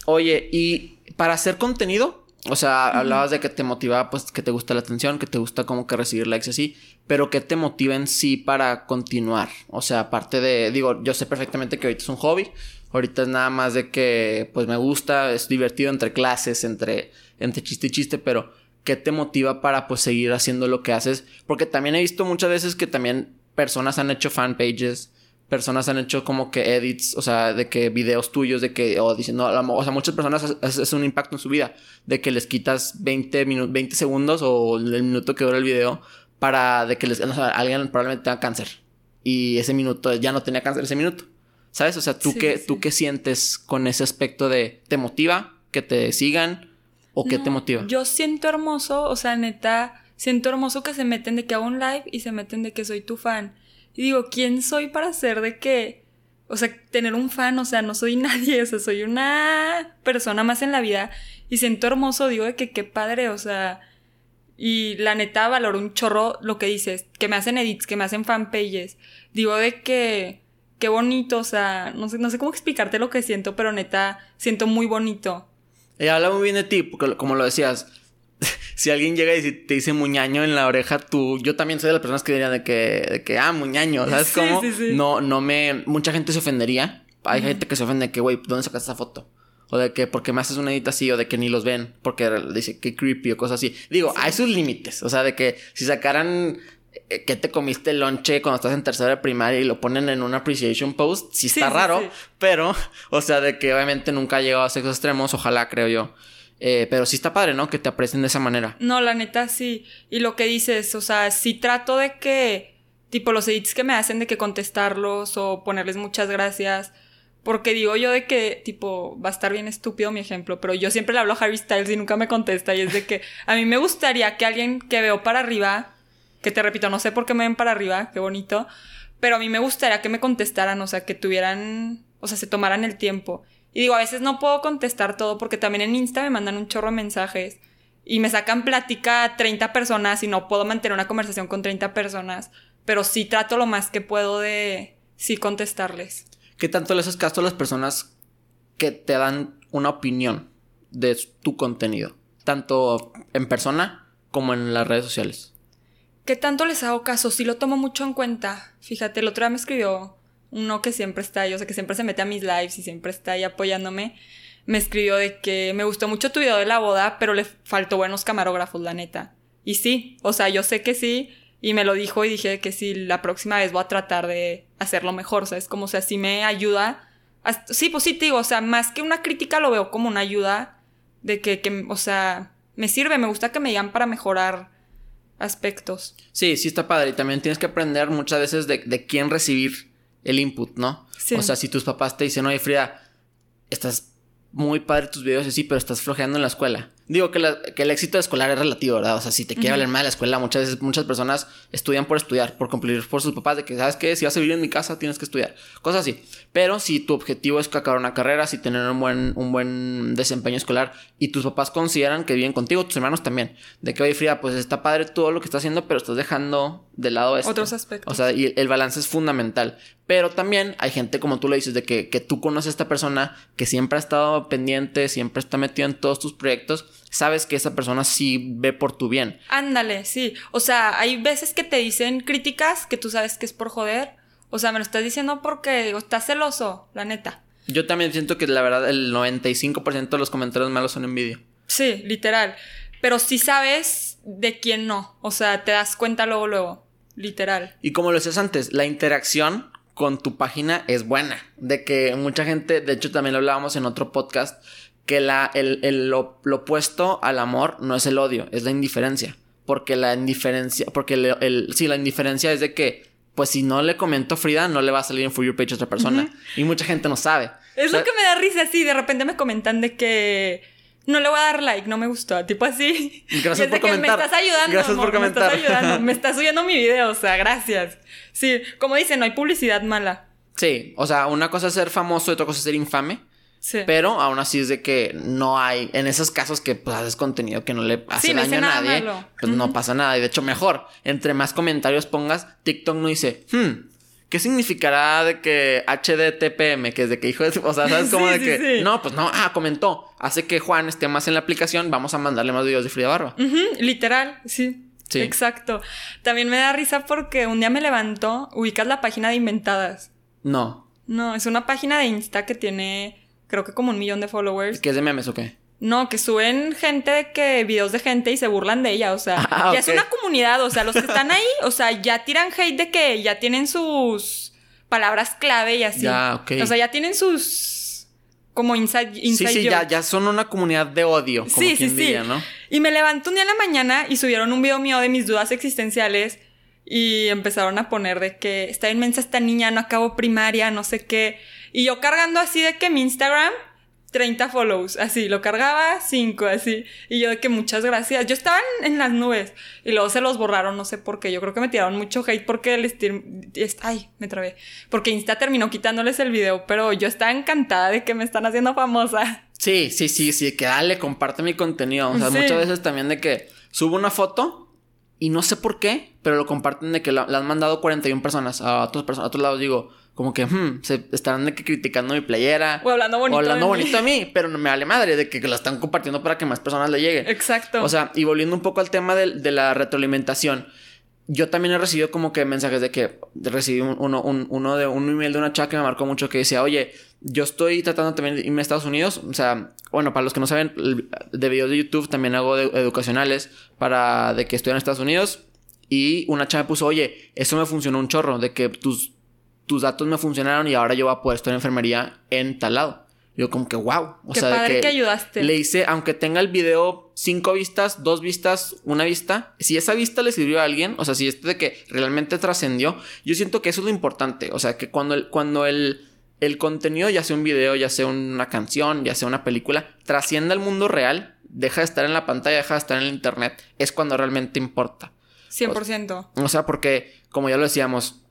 Oye, y para hacer contenido, o sea, hablabas de que te motiva, pues, que te gusta la atención, que te gusta como que recibir likes y así, pero ¿qué te motiva en sí para continuar? O sea, aparte de, digo, yo sé perfectamente que ahorita es un hobby, ahorita es nada más de que, pues, me gusta, es divertido entre clases, entre, entre chiste y chiste, pero ¿qué te motiva para, pues, seguir haciendo lo que haces? Porque también he visto muchas veces que también personas han hecho fan pages, personas han hecho como que edits, o sea, de que videos tuyos, de que, o mo- o sea, muchas personas es, un impacto en su vida, de que les quitas 20 minutos, 20 segundos o el minuto que dura el video para de que les, o sea, alguien probablemente tenga cáncer y ese minuto ya no tenía cáncer ese minuto, ¿sabes? O sea, ¿tú Sí, qué, sí. tú qué sientes con ese aspecto de, ¿te motiva que te sigan o qué te motiva? Yo siento hermoso, o sea, neta, siento hermoso que se meten de que hago un live y se meten de que soy tu fan. Y digo, ¿quién soy para ser de que, o sea, tener un fan? O sea, no soy nadie, o sea, soy una persona más en la vida. Y siento hermoso, digo, de que qué padre, o sea, y la neta valoro un chorro lo que dices, que me hacen edits, que me hacen fanpages. Digo de que, qué bonito, o sea, no sé, no sé cómo explicarte lo que siento, pero neta, siento muy bonito. Ella habla muy bien de ti, porque como lo decías, si alguien llega y te dice muñaño en la oreja, tú, yo también soy de las personas que dirían de que, de que ah, muñaño, ¿sabes Sí, cómo? sí, sí. No, no me, mucha gente se ofendería. Hay gente que se ofende de que, güey, ¿dónde sacaste esa foto? O de que, ¿por qué me haces una edita así? O de que ni los ven, porque dice que creepy o cosas así. Digo, hay sus límites. O sea, de que si sacaran eh, que te comiste el lonche cuando estás en tercera de primaria y lo ponen en un appreciation post, sí está raro, pero, o sea, de que obviamente nunca ha llegado a sexos extremos, ojalá, creo yo. Eh, pero sí está padre, ¿no? Que te aprecien de esa manera. No, la neta sí. Y lo que dices, o sea, sí trato de que, tipo, los edits que me hacen de que contestarlos o ponerles muchas gracias. Porque digo yo de que, tipo, va a estar bien estúpido mi ejemplo, pero yo siempre le hablo a Harry Styles y nunca me contesta. Y es de que a mí me gustaría que alguien que veo para arriba, que te repito, no sé por qué me ven para arriba, qué bonito, pero a mí me gustaría que me contestaran, o sea, que tuvieran, o sea, se tomaran el tiempo. Y digo, a veces no puedo contestar todo porque también en Insta me mandan un chorro de mensajes y me sacan plática a 30 personas y no puedo mantener una conversación con 30 personas, pero sí trato lo más que puedo de sí contestarles. ¿Qué tanto le haces caso a las personas que te dan una opinión de tu contenido? Tanto en persona como en las redes sociales. ¿Qué tanto les hago caso? Sí lo tomo mucho en cuenta. Fíjate, el otro día me escribió uno que siempre está ahí, o sea, que siempre se mete a mis lives y siempre está ahí apoyándome, me escribió de que me gustó mucho tu video de la boda, pero le faltó buenos camarógrafos, la neta. Y sí, o sea, yo sé que sí, y me lo dijo y dije que sí, la próxima vez voy a tratar de hacerlo mejor, ¿sabes? Como, o sea, me ayuda. sí, positivo, o sea, más que una crítica lo veo como una ayuda de que, que, o sea, me sirve, me gusta que me digan para mejorar aspectos. Sí, sí está padre. Y también tienes que aprender muchas veces de, de quién recibir el input, ¿no? Sí. O sea, si tus papás te dicen, oye, Frida, estás muy padre tus videos y sí, pero estás flojeando en la escuela. Digo que, el éxito escolar es relativo, ¿verdad? O sea, si te quiere valer mal la escuela, muchas veces muchas personas estudian por estudiar, por cumplir por sus papás, de que, ¿sabes qué? Si vas a vivir en mi casa, tienes que estudiar. Cosas así. Pero si tu objetivo es acabar una carrera, si tener un buen, un buen desempeño escolar y tus papás consideran que viven contigo, tus hermanos también, de que, oye, Frida, pues está padre todo lo que estás haciendo, pero estás dejando de lado esto. Otros aspectos. O sea, y el balance es fundamental. Pero también hay gente, como tú lo dices, de que, que tú conoces a esta persona que siempre ha estado pendiente, siempre está metido en todos tus proyectos, sabes que esa persona sí ve por tu bien. Ándale, sí. O sea, hay veces que te dicen críticas que tú sabes que es por joder. O sea, me lo estás diciendo porque estás celoso, la neta. Yo también siento que la verdad el 95% de los comentarios malos son envidia. Sí, literal. Pero sí sabes de quién no. O sea, te das cuenta luego, luego. Literal. Y como lo decías antes, la interacción con tu página es buena. De que mucha gente, de hecho también lo hablábamos en otro podcast, que la, el, lo, opuesto al amor no es el odio, es la indiferencia. Porque la indiferencia, porque el, el, sí, la indiferencia es de que, pues si no le comento Frida, no le va a salir en For Your Page a otra persona. Y mucha gente no sabe. Es lo que me da risa, sí, de repente me comentan de que no le voy a dar like, no me gustó, tipo así. Gracias por comentar. me estás ayudando. Gracias por comentar. Me estás ayudando, me estás subiendo mi video, o sea, gracias. Sí, como dicen, no hay publicidad mala. Sí, o sea, una cosa es ser famoso y otra cosa es ser infame. Sí. Pero aún así es de que no hay, en esos casos que pues, haces contenido que no le hace daño a nadie, pues no pasa nada. Y de hecho, mejor, entre más comentarios pongas, TikTok no dice, hmm, ¿qué significará de que HDTPM? Que es de que hijo de... O sea, ¿sabes? Como de que... No, pues no, ah, comentó. Hace que Juan esté más en la aplicación, vamos a mandarle más videos de Frida Barba. literal, sí. Sí. Exacto. También me da risa porque un día me levantó, ubicas la página de Inventadas. No. No, es una página de Insta que tiene creo que como un millón de followers. ¿Qué es de memes o qué? No, que suben gente que videos de gente y se burlan de ella, o sea, ah, ya es una comunidad, o sea, los que están ahí, o sea, ya tiran hate de que ya tienen sus palabras clave y así. Ya, ok. O sea, ya tienen sus como inside, inside Sí, sí, ya, ya son una comunidad de odio, como sí, quien sí, diría, ¿no? Y me levanto un día en la mañana y subieron un video mío de mis dudas existenciales y empezaron a poner de que está inmensa esta niña, no acabo primaria, no sé qué. Y yo cargando así de que mi Instagram, 30 follows, así, lo cargaba 5, así. Y yo de que muchas gracias. Yo estaba en, las nubes. Y luego se los borraron, no sé por qué. Yo creo que me tiraron mucho hate porque el Ay, me trabé. Porque Insta terminó quitándoles el video, pero yo estaba encantada de que me están haciendo famosa. Sí, sí, sí, sí, que dale, comparte mi contenido. O sea, muchas veces también de que subo una foto y no sé por qué, pero lo comparten de que la, han mandado 41 personas a otras personas, a otros lados. Digo, como que, hmm, se estarán de que criticando mi playera. O hablando bonito. O hablando bonito a mí, pero no me vale madre de que, la están compartiendo para que más personas le lleguen. Exacto. O sea, y volviendo un poco al tema de, la retroalimentación. Yo también he recibido como que mensajes de que recibí uno, de un email de una chava que me marcó mucho que decía, oye, yo estoy tratando también de irme a Estados Unidos. O sea, bueno, para los que no saben, de videos de YouTube también hago educacionales para de que estoy en Estados Unidos Y una chava me puso, oye, eso me funcionó un chorro, de que tus, tus datos me funcionaron y ahora yo voy a poder estar en enfermería en tal lado. Yo como que, wow. O sea, padre que, ayudaste. Le hice, aunque tenga el video cinco vistas, dos vistas, una vista, si esa vista le sirvió a alguien, o sea, si este de que realmente trascendió, yo siento que eso es lo importante. O sea, que cuando el, cuando el, el contenido, ya sea un video, ya sea una canción, ya sea una película, trasciende al mundo real, deja de estar en la pantalla, deja de estar en el internet, es cuando realmente importa. 100%. O, o sea, porque, como ya lo decíamos,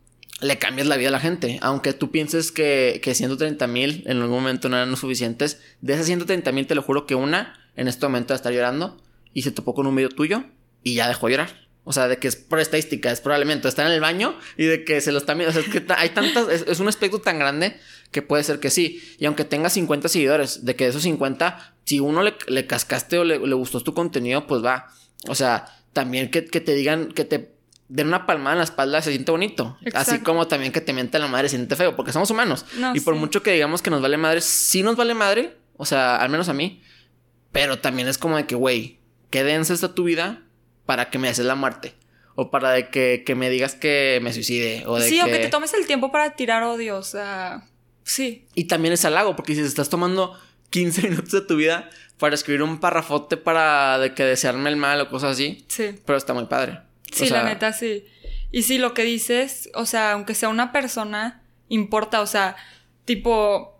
le cambias la vida a la gente. Aunque tú pienses que, que 130 mil en algún momento no eran suficientes, de esas 130 mil te lo juro que una en este momento está llorando y se topó con un video tuyo y ya dejó llorar. O sea, de que es por estadística, es probablemente está en el baño y de que se lo está viendo. O sea, es que hay tantas, es, un aspecto tan grande que puede ser que sí. Y aunque tenga 50 seguidores, de que de esos 50, si uno le, le cascaste o le, le, gustó tu contenido, pues va. O sea, también que, que te digan, que te den una palmada en la espalda se siente bonito. Así como también que te miente la madre se siente feo, porque somos humanos. y por mucho que digamos que nos vale madre, sí nos vale madre, o sea, al menos a mí. Pero también es como de que, güey, qué densa está tu vida para que me haces la muerte. O para de que, que me digas que me suicide. O de sí, o que te tomes el tiempo para tirar odio, o sea, sí. Y también es halago, porque si estás tomando 15 minutos de tu vida para escribir un parrafote para de que desearme el mal o cosas así. Sí. Pero está muy padre. Sí, la neta, sí. Y sí, lo que dices, o sea, aunque sea una persona, importa, o sea, tipo,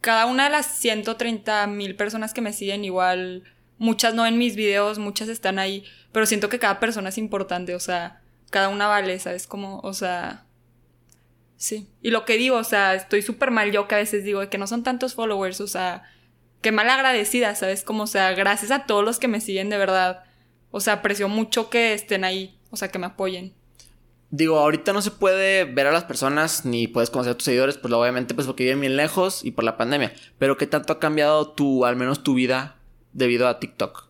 cada una de las 130 mil personas que me siguen, igual, muchas no en mis videos, muchas están ahí, pero siento que cada persona es importante, o sea, cada una vale, ¿sabes? Como, o sea, sí. Y lo que digo, o sea, estoy súper mal yo que a veces digo que no son tantos followers, o sea, que mal agradecida, ¿sabes? Como, o sea, gracias a todos los que me siguen de verdad. O sea, aprecio mucho que estén ahí o sea, que me apoyen. Digo, ahorita no se puede ver a las personas ni puedes conocer a tus seguidores, pues obviamente pues porque viven bien lejos y por la pandemia. Pero ¿qué tanto ha cambiado tu, al menos tu vida debido a TikTok?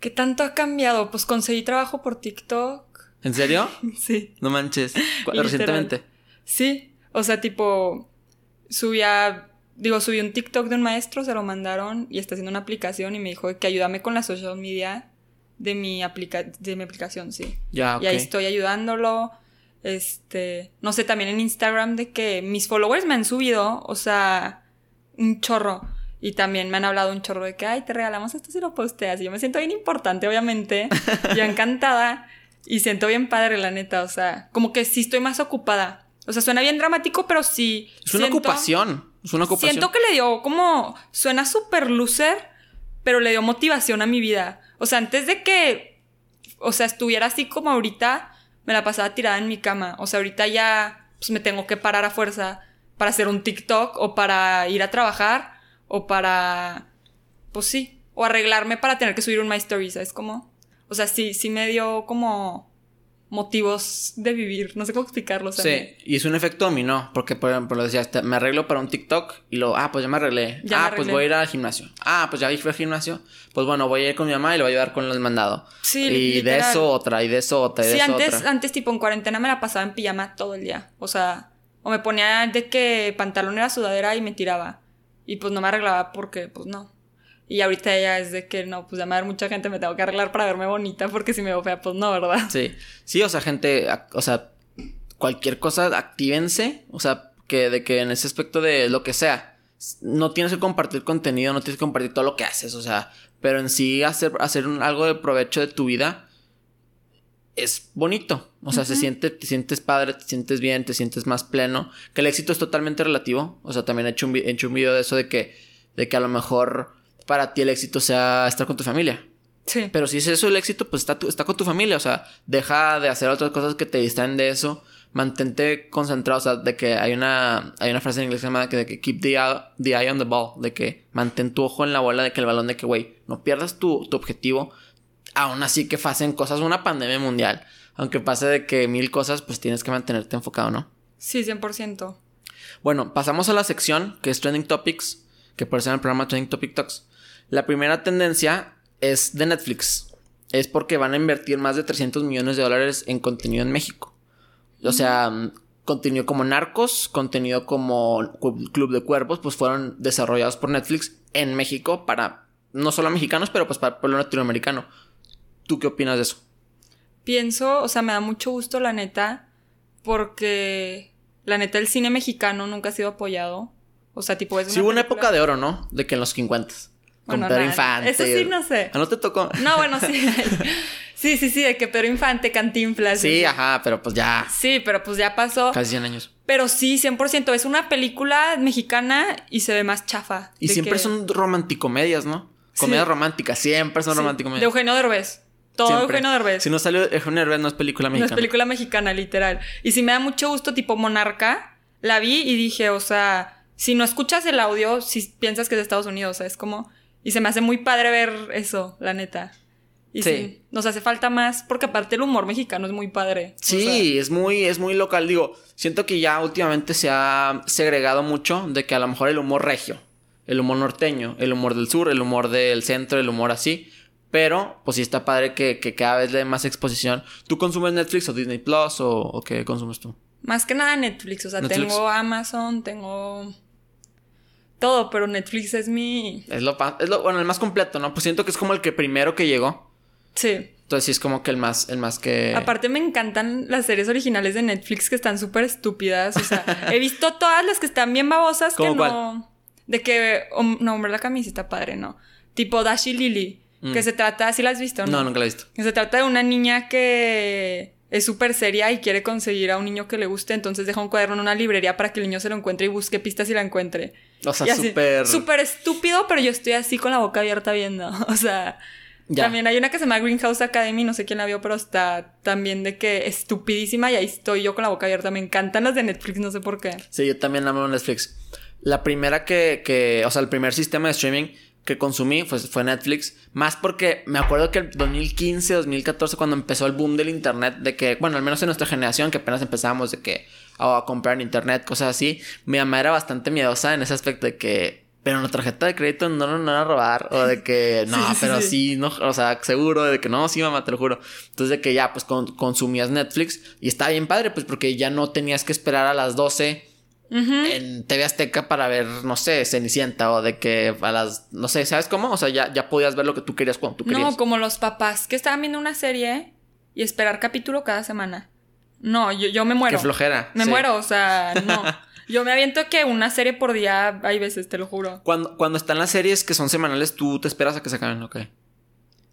¿Qué tanto ha cambiado? Pues conseguí trabajo por TikTok. ¿En serio? sí. No manches. Recientemente. Sí. O sea, tipo, subía, digo, subí un TikTok de un maestro, se lo mandaron y está haciendo una aplicación y me dijo que ayúdame con la social media de mi, aplica de mi aplicación, sí. Ya, Y ahí estoy ayudándolo. Este, no sé, también en Instagram de que mis followers me han subido, o sea, un chorro. Y también me han hablado un chorro de que, ay, te regalamos esto si lo posteas. Y yo me siento bien importante, obviamente. yo encantada. Y siento bien padre, la neta. O sea, como que sí estoy más ocupada. O sea, suena bien dramático, pero sí. Es una ocupación. Es una ocupación. Siento que le dio como. Suena súper loser, pero le dio motivación a mi vida. O sea, antes de que, o sea, estuviera así como ahorita, me la pasaba tirada en mi cama. O sea, ahorita ya pues, me tengo que parar a fuerza para hacer un TikTok o para ir a trabajar o para, pues sí, o arreglarme para tener que subir un My Story, ¿sabes cómo? O sea, sí, sí me dio como motivos de vivir. No sé cómo explicarlo. sí, y es un efecto dominó. Porque, por ejemplo, decías, me arreglo para un TikTok y lo, ah, pues ya me arreglé. ah, pues voy a ir al gimnasio. Ah, pues ya fui al gimnasio. Pues bueno, voy a ir con mi mamá y le voy a ayudar con el mandado. Sí, Y de eso otra, y de eso otra, y de sí, antes, antes, tipo, en cuarentena me la pasaba en pijama todo el día. O sea, o me ponía de que pantalón era sudadera y me tiraba. Y pues no me arreglaba porque, pues no. Y ahorita ya es de que no, pues ya me mucha gente, me tengo que arreglar para verme bonita, porque si me veo fea, pues no, ¿verdad? Sí. Sí, o sea, gente, o sea, cualquier cosa, actívense. O sea, que de que en ese aspecto de lo que sea, no tienes que compartir contenido, no tienes que compartir todo lo que haces, o sea, pero en sí hacer, hacer algo de provecho de tu vida es bonito. O sea, se siente, te sientes padre, te sientes bien, te sientes más pleno. Que el éxito es totalmente relativo. O sea, también he hecho un, he hecho un video de eso de que, de que a lo mejor para ti el éxito sea estar con tu familia. Sí. Pero si es eso el éxito, pues está, está con tu familia. O sea, deja de hacer otras cosas que te distraen de eso. Mantente concentrado. O sea, de que hay una, hay una frase en inglés que se llama de que keep the eye, on the ball. De que mantén tu ojo en la bola de que el balón de que, güey, no pierdas tu, tu objetivo. Aún así que pasen cosas, una pandemia mundial. Aunque pase de que mil cosas, pues tienes que mantenerte enfocado, ¿no? Sí, 100%. Bueno, pasamos a la sección que es Trending Topics, que por eso en el programa Trending Topic Talks. La primera tendencia es de Netflix. Es porque van a invertir más de 300 millones de dólares en contenido en México. O sea, contenido como Narcos, contenido como Club de Cuervos, pues fueron desarrollados por Netflix en México para no solo mexicanos, pero pues para el pueblo latinoamericano. ¿Tú qué opinas de eso? pienso, o sea, me da mucho gusto, la neta, porque la neta el cine mexicano nunca ha sido apoyado. O sea, tipo es Sí, hubo una época de oro, ¿no? De que en los 50 con Bueno, Pedro Infante. Eso sí, no sé. ¿Ah, no te tocó? No, bueno, sí. sí, sí, sí, de que Pedro Infante, Cantinflas. Sí, sí. ajá, pero pues ya. Sí, pero pues ya pasó. Casi 100 años. Pero sí, 100%. Es una película mexicana y se ve más chafa. Y siempre que- son romanticomedias, ¿no? Sí. Comedias románticas, siempre son sí, románticomedias. De Eugenio Derbez. Todo Siempre. Eugenio Derbez. Si no salió Eugenio Derbez, no es película No es mexicana. película mexicana, literal. Y sí me da mucho gusto, tipo Monarca. La vi y dije, o sea, si no escuchas el audio, si piensas que es de Estados Unidos, ¿sabes? Como... Y se me hace muy padre ver eso, la neta. Y sí. Sí. nos hace falta más, porque aparte el humor mexicano es muy padre. O Sí, sea, es muy, es muy local. Digo, siento que ya últimamente se ha segregado mucho de que a lo mejor el humor regio, el humor norteño, el humor del sur, el humor del centro, el humor así. Pero, pues sí está padre que, que cada vez le dé más exposición. ¿Tú consumes Netflix o Disney Plus o, o qué consumes tú? Más que nada Netflix. O sea, Netflix. tengo Amazon, tengo todo, pero Netflix es mi... Es lo, es lo, bueno, el más completo, ¿no? Pues siento que es como el que primero que llegó. Sí. Entonces sí es como que el más, el más que. Aparte me encantan las series originales de Netflix que están súper estúpidas. O sea, he visto todas las que están bien babosas que ¿Cómo no... De que... hom- no, hombre, la camiseta padre, ¿no? Tipo Dash y Lily. Que Mm. se trata... ¿Sí la has visto, no? No, nunca la he visto. Que se trata de una niña que es súper seria y quiere conseguir a un niño que le guste, entonces deja un cuaderno en una librería para que el niño se lo encuentre y busque pistas y la encuentre. O sea, súper. Súper estúpido, pero yo estoy así con la boca abierta viendo. O sea, Ya. también hay una que se llama Greenhouse Academy, no sé quién la vio, pero está también de que estupidísima y ahí estoy yo con la boca abierta. Me encantan las de Netflix, no sé por qué. Sí, yo también amo Netflix. La primera que, que, o sea, el primer sistema de streaming que consumí pues, fue Netflix. Más porque me acuerdo que el 2015, 2014, cuando empezó el boom del internet, de que, bueno, al menos en nuestra generación, que apenas empezábamos de que a, a comprar en internet, cosas así, mi mamá era bastante miedosa en ese aspecto de que, pero la tarjeta de crédito no nos van a robar, o de que, no, Sí, pero sí. sí, no, o sea, seguro, de que no, sí, mamá, te lo juro. Entonces, de que ya, pues con- consumías Netflix y estaba bien padre, pues porque ya no tenías que esperar a las 12 Ujú. en TV Azteca para ver, no sé, Cenicienta o de que a las, no sé, ¿sabes cómo? O sea, ya, ya podías ver lo que tú querías cuando tú querías. No, como los papás que estaban viendo una serie y esperar capítulo cada semana. No, yo, yo me muero. Qué flojera. Me sí. muero, o sea, no. Yo me aviento que una serie por día hay veces, te lo juro. Cuando, cuando están las series que son semanales, tú te esperas a que se acaben, ok.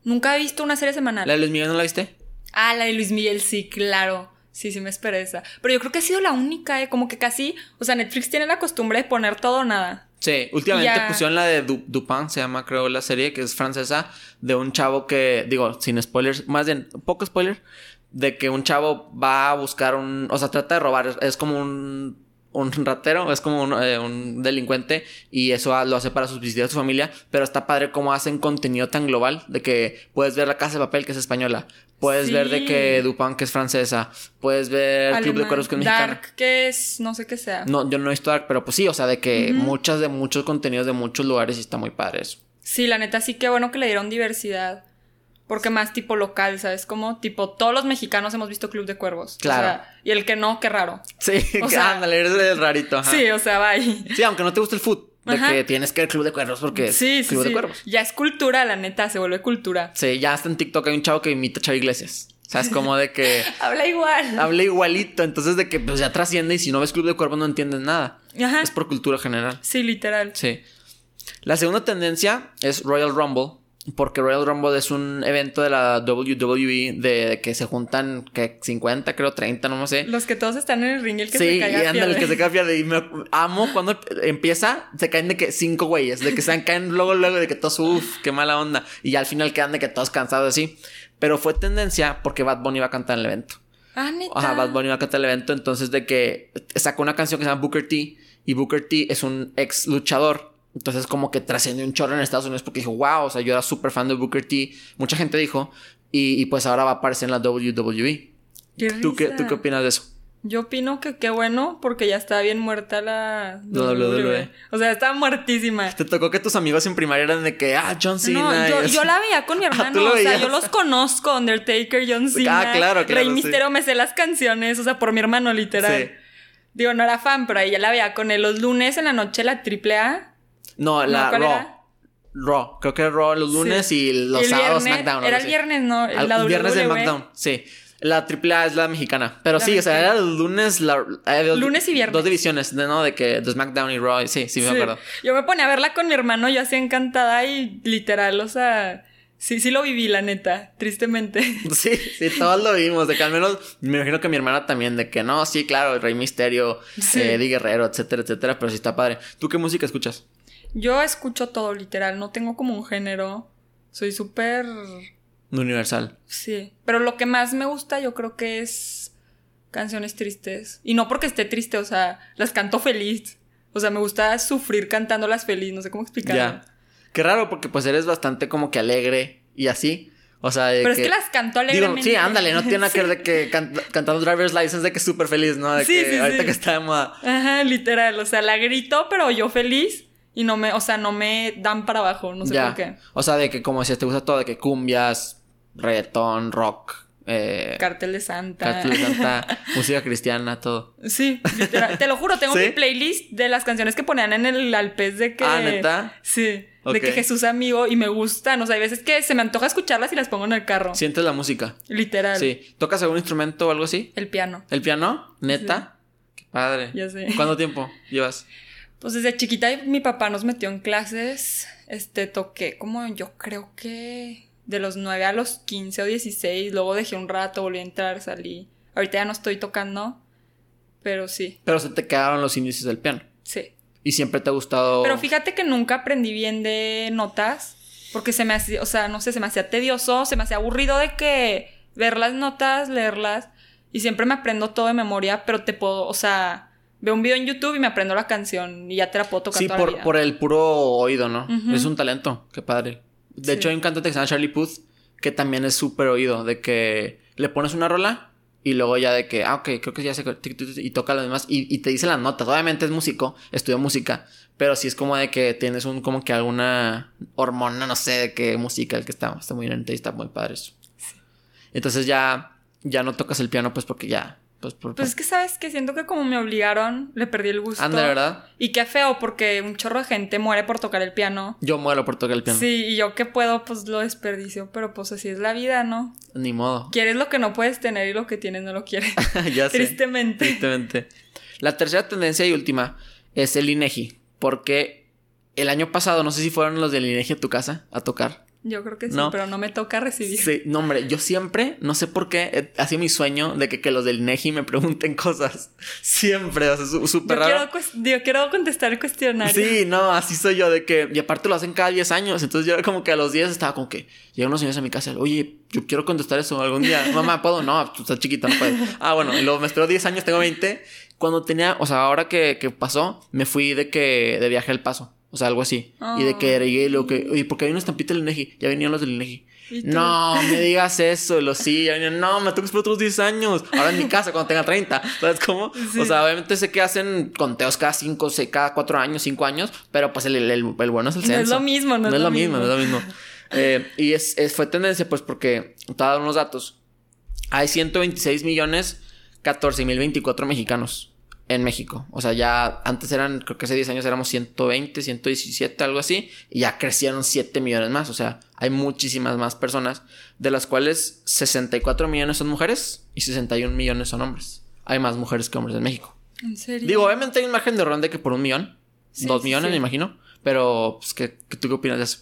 Nunca he visto una serie semanal. ¿La de Luis Miguel no la viste? Ah, la de Luis Miguel, sí, claro. Sí, sí me esperé esa. Pero yo creo que ha sido la única, ¿eh? Como que casi... O sea, Netflix tiene la costumbre de poner todo o nada. Sí, últimamente Ya. pusieron la de Du- Dupin, se llama creo la serie, que es francesa, de un chavo que, digo, sin spoilers, más bien, poco spoiler, de que un chavo va a buscar un, o sea, trata de robar, es, como un, un ratero, es como un, eh, un delincuente y eso lo hace para subsistir a su familia, pero está padre cómo hacen contenido tan global, de que puedes ver La Casa de Papel, que es española, puedes ver de que Dupin, que es francesa, puedes ver Club de. Cuervos, que es mexicana. Dark, que es... No sé qué sea. No, yo no he visto Dark, pero pues sí, o sea, de que muchas de muchos contenidos de muchos lugares y está muy padre eso. Sí, la neta sí que bueno que le dieron diversidad. Porque más tipo local, ¿sabes? Como tipo todos los mexicanos hemos visto Club de Cuervos. O Claro. sea, y el que no, qué raro. Sí, O sea- ándale, eres el rarito. Ajá. Sí, o sea, bye. Sí, aunque no te guste el food, de Ajá. que tienes que ver Club de Cuervos porque es Sí, sí, Club de sí. Cuervos. Ya es cultura, la neta, se vuelve cultura. Sí, ya hasta en TikTok hay un chavo que imita a Chava Iglesias. O sea, es como de que Habla igual. habla igualito, entonces de que pues ya trasciende y si no ves Club de Cuervos no entiendes nada. Ajá. Es por cultura general. Sí, literal. Sí. La segunda tendencia es Royal Rumble. Porque Royal Rumble es un evento de la WWE de, de que se juntan que 50, creo 30, no sé. Los que todos están en el ring y el que sí, se y caiga anda el que se cae. Y me amo cuando empieza, se caen de que cinco güeyes, de que se caen luego, luego, de que todos, uff, qué mala onda. Y ya al final quedan de que todos cansados así. Pero fue tendencia porque Bad Bunny iba a cantar en el evento. Ah, neta. Ajá, Bad Bunny iba a cantar el evento, entonces de que sacó una canción que se llama Booker T. Y Booker T es un ex luchador. Entonces como que trascendió un chorro en Estados Unidos porque dijo, wow, o sea, yo era súper fan de Booker T. Mucha gente dijo. Y, y pues ahora va a aparecer en la WWE. Qué ¿Tú qué. ¿Tú qué opinas de eso? Yo opino que qué bueno porque ya está bien muerta la WWE. O sea, está muertísima. Te tocó que tus amigos en primaria eran de que, ah, John Cena. No, yo, la veía con mi Ah, ¿tú hermano, o sea, yo los conozco, Undertaker, John Cena, Ah, claro, claro, Rey sí. Misterio, me sé las canciones, o sea, por mi hermano, literal. Sí. Digo, no era fan, pero ahí ya la veía con él los lunes en la noche, la triple A. No, la ¿cuál Raw. era? Raw. Creo que Raw los lunes Sí. y los el sábados viernes, SmackDown. Era el viernes, ¿no? Al- La viernes de. SmackDown, sí. La AAA es la mexicana. Pero La sí, o sea, era los lunes. La, eh, Lunes y viernes. Dos divisiones, ¿no? De que de SmackDown y Raw. Sí, sí, me Sí. acuerdo. Yo me ponía a verla con mi hermano, yo así encantada y literal, o sea, sí, sí lo viví, la neta, tristemente. Sí, sí, todos lo vimos. De que al menos me imagino que mi hermana también. De que no, sí, claro, el Rey Misterio, Sí. eh, Eddie Guerrero, etcétera, etcétera. Pero sí está padre. ¿Tú qué música escuchas? Yo escucho todo, literal, no tengo como un género. Soy súper... Universal. Sí. Pero lo que más me gusta yo creo que es canciones tristes. Y no porque esté triste, o sea, las canto feliz. O sea, me gusta sufrir cantándolas feliz, no sé cómo explicarlo. Ya. Qué raro, porque pues eres bastante como que alegre y así. O sea, de Pero que... es que las Digo, alegremente. sí, ándale, no tiene nada que ver de que can- cantando Driver's License de que es súper feliz, ¿no? De Sí, que sí, ahorita sí. que está de moda. Ajá, literal. O sea, la grito, pero yo feliz. Y no me, o sea, no me dan para abajo, no sé ya. por qué. O sea, de que como decías, te gusta todo, de que cumbias, reggaetón, rock, eh, Cartel de Santa. cartel de Santa, música cristiana, todo. Sí, literal. Te lo juro, tengo ¿Sí? mi playlist de las canciones que ponían en el alpez de que. Ah, ¿neta? Sí. De que Jesús amigo y me gustan. O sea, hay veces que se me antoja escucharlas y las pongo en el carro. Sientes la música. Literal. Sí. ¿Tocas algún instrumento o algo así? El piano. ¿El piano? ¿Neta? Qué padre. Ya sé. ¿Cuánto tiempo llevas? Pues desde chiquita mi papá nos metió en clases. Este, toqué como yo creo que de los 9 a los 15 o 16. Luego dejé un rato, volví a entrar, salí. Ahorita ya no estoy tocando. Pero sí, Pero se te quedaron los inicios del piano. sí. Y siempre te ha gustado. Pero fíjate que nunca aprendí bien de notas. Porque se me hacía, o sea, no sé, se me hacía tedioso, se me hacía aburrido de que ver las notas, leerlas. Y siempre me aprendo todo de memoria, pero te puedo, o sea, veo un video en YouTube y me aprendo la canción y ya te la puedo tocar Sí, toda la por, vida. por el puro oído, ¿no? Es un talento, qué padre. De Sí. hecho, hay un cantante que se llama Charlie Puth que también es súper oído, de que le pones una rola y luego ya de que, ah, ok, creo que ya sé, y toca lo demás y, y te dice las notas. Obviamente es músico, estudió música, pero sí es como de que tienes un, como que alguna hormona, no sé, de qué música el que está, está muy lenta y está muy padre eso. Entonces ya, ya no tocas el piano, pues porque ya, pues por... Pues es que sabes que siento que como me obligaron, le perdí el gusto. Anda, ¿verdad? Y qué feo, porque un chorro de gente muere por tocar el piano. Yo muero por tocar el piano. Sí, y yo que puedo, pues lo desperdicio, pero pues así es la vida, ¿no? Ni modo. Quieres lo que no puedes tener y lo que tienes no lo quieres. ya sé. Tristemente. Tristemente. La tercera tendencia y última es el INEGI. Porque el año pasado, no sé si fueron los del INEGI a tu casa a tocar. Yo creo que sí, No. pero no me toca recibir. Sí, no, hombre, yo siempre, no sé por qué, eh, ha sido mi sueño de que, que los del INEGI me pregunten cosas. Siempre, o sea, Yo súper quiero, raro. cues- yo quiero contestar el cuestionario. Sí, no, así soy yo, de que, y aparte lo hacen cada 10 años, entonces yo como que a los 10 estaba como que, llegan unos señores a mi casa, oye, yo quiero contestar eso algún día, mamá, ¿puedo? No, tú estás chiquita, no puedes. Ah, bueno, luego me espero 10 años, tengo 20, cuando tenía, o sea, ahora que, que pasó, me fui de que, de viaje al paso, o sea, algo así, y de que llegué y luego que, oye, porque hay una estampita del INEGI, ya venían los del INEGI. ¿Y? No, me digas eso, y lo sí, ya venían, no, me tengo que esperar otros 10 años, ahora en mi casa cuando tenga 30, ¿sabes cómo? Sí. O sea, obviamente sé que hacen conteos cada 5, cada 4 años, 5 años, pero pues el, el, el- el bueno es el No censo. es lo mismo, no, No es lo mismo, no es lo mismo. Eh, y es, es- fue tendencia, pues, porque te voy a dar unos datos. Hay 126 millones 14 mil 24 mexicanos en México. O sea, ya antes eran, creo que hace 10 años éramos 120, 117, algo así. Y ya crecieron 7 millones más. O sea, hay muchísimas más personas, de las cuales 64 millones son mujeres y 61 millones son hombres. Hay más mujeres que hombres en México. ¿En serio? Digo, obviamente hay un margen de de que por un millón, Sí, dos millones, sí. me imagino. Pero, pues, ¿qué, qué- ¿tú qué opinas de eso?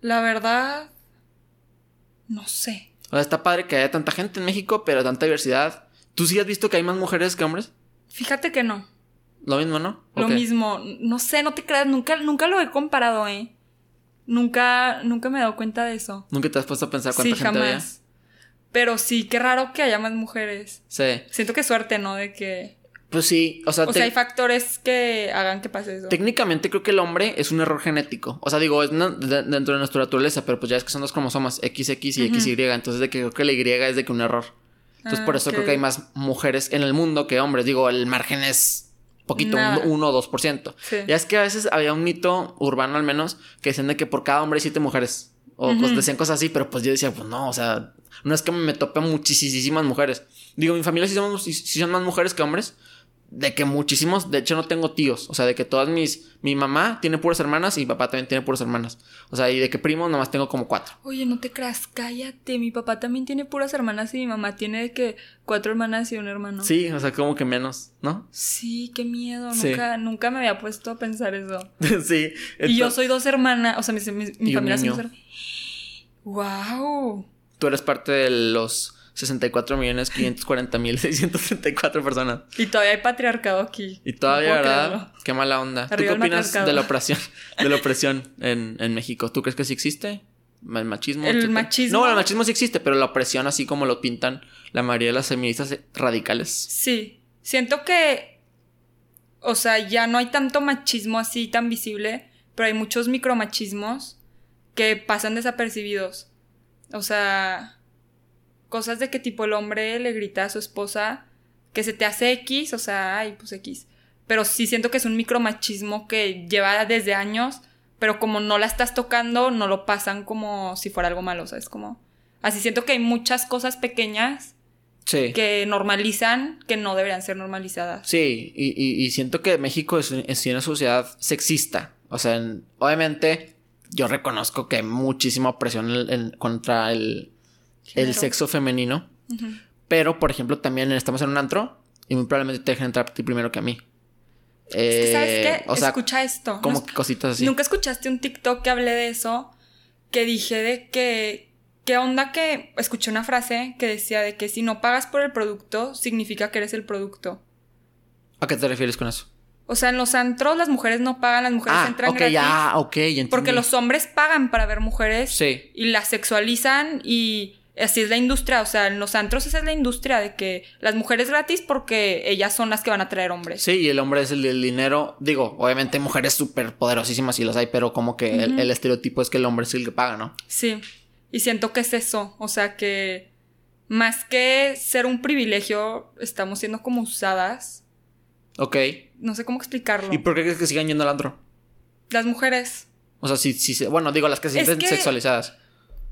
La verdad, no sé. O sea, está padre que haya tanta gente en México, pero tanta diversidad. ¿Tú sí has visto que hay más mujeres que hombres? Fíjate que no. Lo mismo, ¿no? Lo mismo. No sé, no te creas. Nunca, nunca lo he comparado, ¿eh? Nunca, nunca me he dado cuenta de eso. ¿Nunca te has puesto a pensar cuánta Sí, gente había? jamás. Pero sí, qué raro que haya más mujeres. Sí. Siento que suerte, ¿no? De que. Pues sí, o sea, O te- sea, hay factores que hagan que pase eso. técnicamente creo que el hombre es un error genético. O sea, digo, es de- dentro de nuestra naturaleza, pero pues ya es que son dos cromosomas, XX y Ujú. XY. Entonces, de que creo que la Y es de que un error. Entonces, Ah, por eso creo que hay más mujeres en el mundo que hombres. Digo, el margen es poquito, Nada. 1 o 2%. Sí. Ya es que a veces había un mito urbano al menos que decían de que por cada hombre hay siete mujeres. O pues decían cosas así, pero pues yo decía, pues no, o sea, no es que me tope muchísimas mujeres. Digo, mi familia sí, somos, sí son más mujeres que hombres. De que muchísimos, de hecho no tengo tíos, o sea, de que todas mis, mi mamá tiene puras hermanas y mi papá también tiene puras hermanas, o sea, y de que primos nomás tengo como cuatro. Oye, no te creas, cállate, mi papá también tiene puras hermanas y mi mamá tiene de que cuatro hermanas y un hermano. Sí, o sea, como que menos, ¿no? Sí, qué miedo, nunca, nunca me había puesto a pensar eso. sí. Y yo soy dos hermanas, o sea, mi, mi, familia son dos hermanas. ¡Wow! Tú eres parte de los 64 millones 540 mil 634 personas. Y todavía hay patriarcado aquí. Y todavía, ¿verdad? Qué mala onda. ¿Tú qué opinas de la opresión, de la opresión en, en, México? ¿Tú crees que sí existe? ¿El machismo? El machismo. No, el machismo sí existe, pero la opresión, así como lo pintan la mayoría de las feministas radicales. Sí. Siento que. O sea, ya no hay tanto machismo así tan visible, pero hay muchos micromachismos que pasan desapercibidos. O sea cosas de que tipo el hombre le grita a su esposa que se te hace X, o sea, ay, pues X. Pero sí siento que es un micromachismo que lleva desde años, pero como no la estás tocando, no lo pasan como si fuera algo malo, ¿sabes? Como... Así siento que hay muchas cosas pequeñas que normalizan que no deberían ser normalizadas. Sí, y, siento que México es, una sociedad sexista. O sea, obviamente yo reconozco que hay muchísima opresión contra el, el sexo femenino. Pero, por ejemplo, también estamos en un antro y muy probablemente te dejen entrar a ti primero que a mí. ¿Sabes qué? Eh, Escucha esto. Como cositas así. ¿Nunca escuchaste un TikTok que hablé de eso? Que dije de que. ¿Qué onda que escuché una frase que decía de que si no pagas por el producto, significa que eres el producto? ¿A qué te refieres con eso? O sea, en los antros las mujeres no pagan, las mujeres ah, entran okay, Ya, ok, Porque los hombres pagan para ver mujeres. Sí. Y las sexualizan y así es la industria, o sea, en los antros esa es la industria de que las mujeres gratis porque ellas son las que van a traer hombres. Sí, y el hombre es el del dinero. Digo, obviamente mujeres súper poderosísimas y las hay, pero como que el, estereotipo es que el hombre es el que paga, ¿no? Sí, y siento que es eso, o sea que más que ser un privilegio, estamos siendo como usadas. Ok. No sé cómo explicarlo. ¿Y por qué crees que sigan yendo al antro? Las mujeres. O sea, sí, sí, bueno, digo, las que se sienten sexualizadas.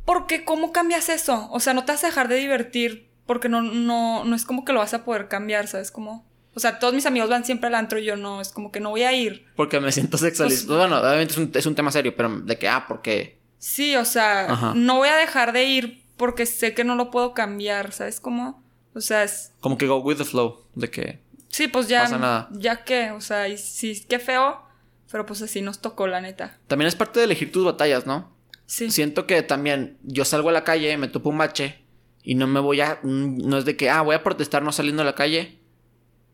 Porque ¿cómo cambias eso? O sea, no te vas a dejar de divertir porque no, no, no es como que lo vas a poder cambiar, ¿sabes? Como... O sea, todos mis amigos van siempre al antro y yo no, es como que no voy a ir. Porque me siento sexualizado. Pues, bueno, obviamente es un, es un, tema serio, pero de que, ah, porque... Sí, o sea, no voy a dejar de ir porque sé que no lo puedo cambiar, ¿sabes cómo? O sea, es... Como que go with the flow, de que... Sí, pues ya... Pasa nada. Ya que, o sea, y sí, qué feo, pero pues así nos tocó, la neta. También es parte de elegir tus batallas, ¿no? Siento que también yo salgo a la calle, me topo un bache y no me voy a. No es de que, ah, voy a protestar no saliendo a la calle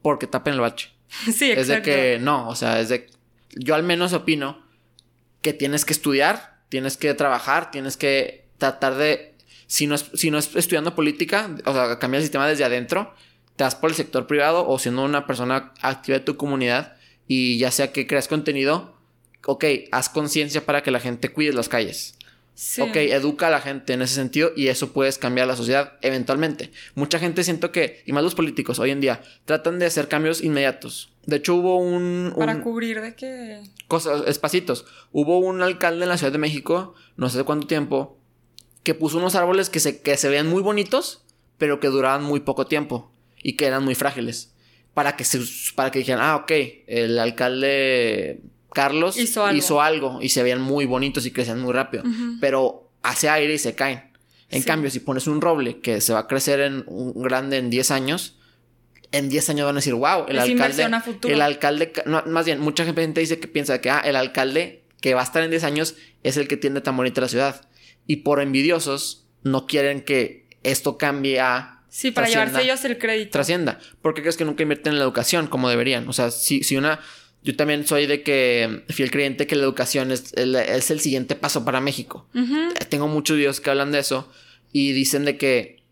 porque tapen el bache. Sí, exacto. Es de que no, o sea, es de. Yo al menos opino que tienes que estudiar, tienes que trabajar, tienes que tratar de. Si no es, si no es estudiando política, o sea, cambiar el sistema desde adentro, te das por el sector privado o siendo una persona activa de tu comunidad y ya sea que creas contenido, ok, haz conciencia para que la gente cuide las calles. Ok, educa a la gente en ese sentido y eso puedes cambiar la sociedad eventualmente. Mucha gente siento que, y más los políticos hoy en día, tratan de hacer cambios inmediatos. De hecho, hubo un. Para cubrir de qué. Cosas, espacitos. Hubo un alcalde en la Ciudad de México, no sé cuánto tiempo, que puso unos árboles que se, que se veían muy bonitos, pero que duraban muy poco tiempo y que eran muy frágiles. Para que, se, para que dijeran, ah, ok, el alcalde Carlos hizo algo. y se veían muy bonitos y crecían muy rápido. Pero hace aire y se caen. En cambio, si pones un roble que se va a crecer en un grande en 10 años, en 10 años van a decir, wow, el alcalde. El alcalde, más bien, mucha gente dice que piensa que ah, el alcalde que va a estar en 10 años es el que tiene tan bonita la ciudad. Y por envidiosos, no quieren que esto cambie a. Sí, para llevarse ellos el crédito. Trascienda. Porque crees que nunca invierten en la educación como deberían. O sea, si, si una yo también soy de que fiel creyente que la educación es el, es el siguiente paso para México. Tengo muchos videos que hablan de eso y dicen de que,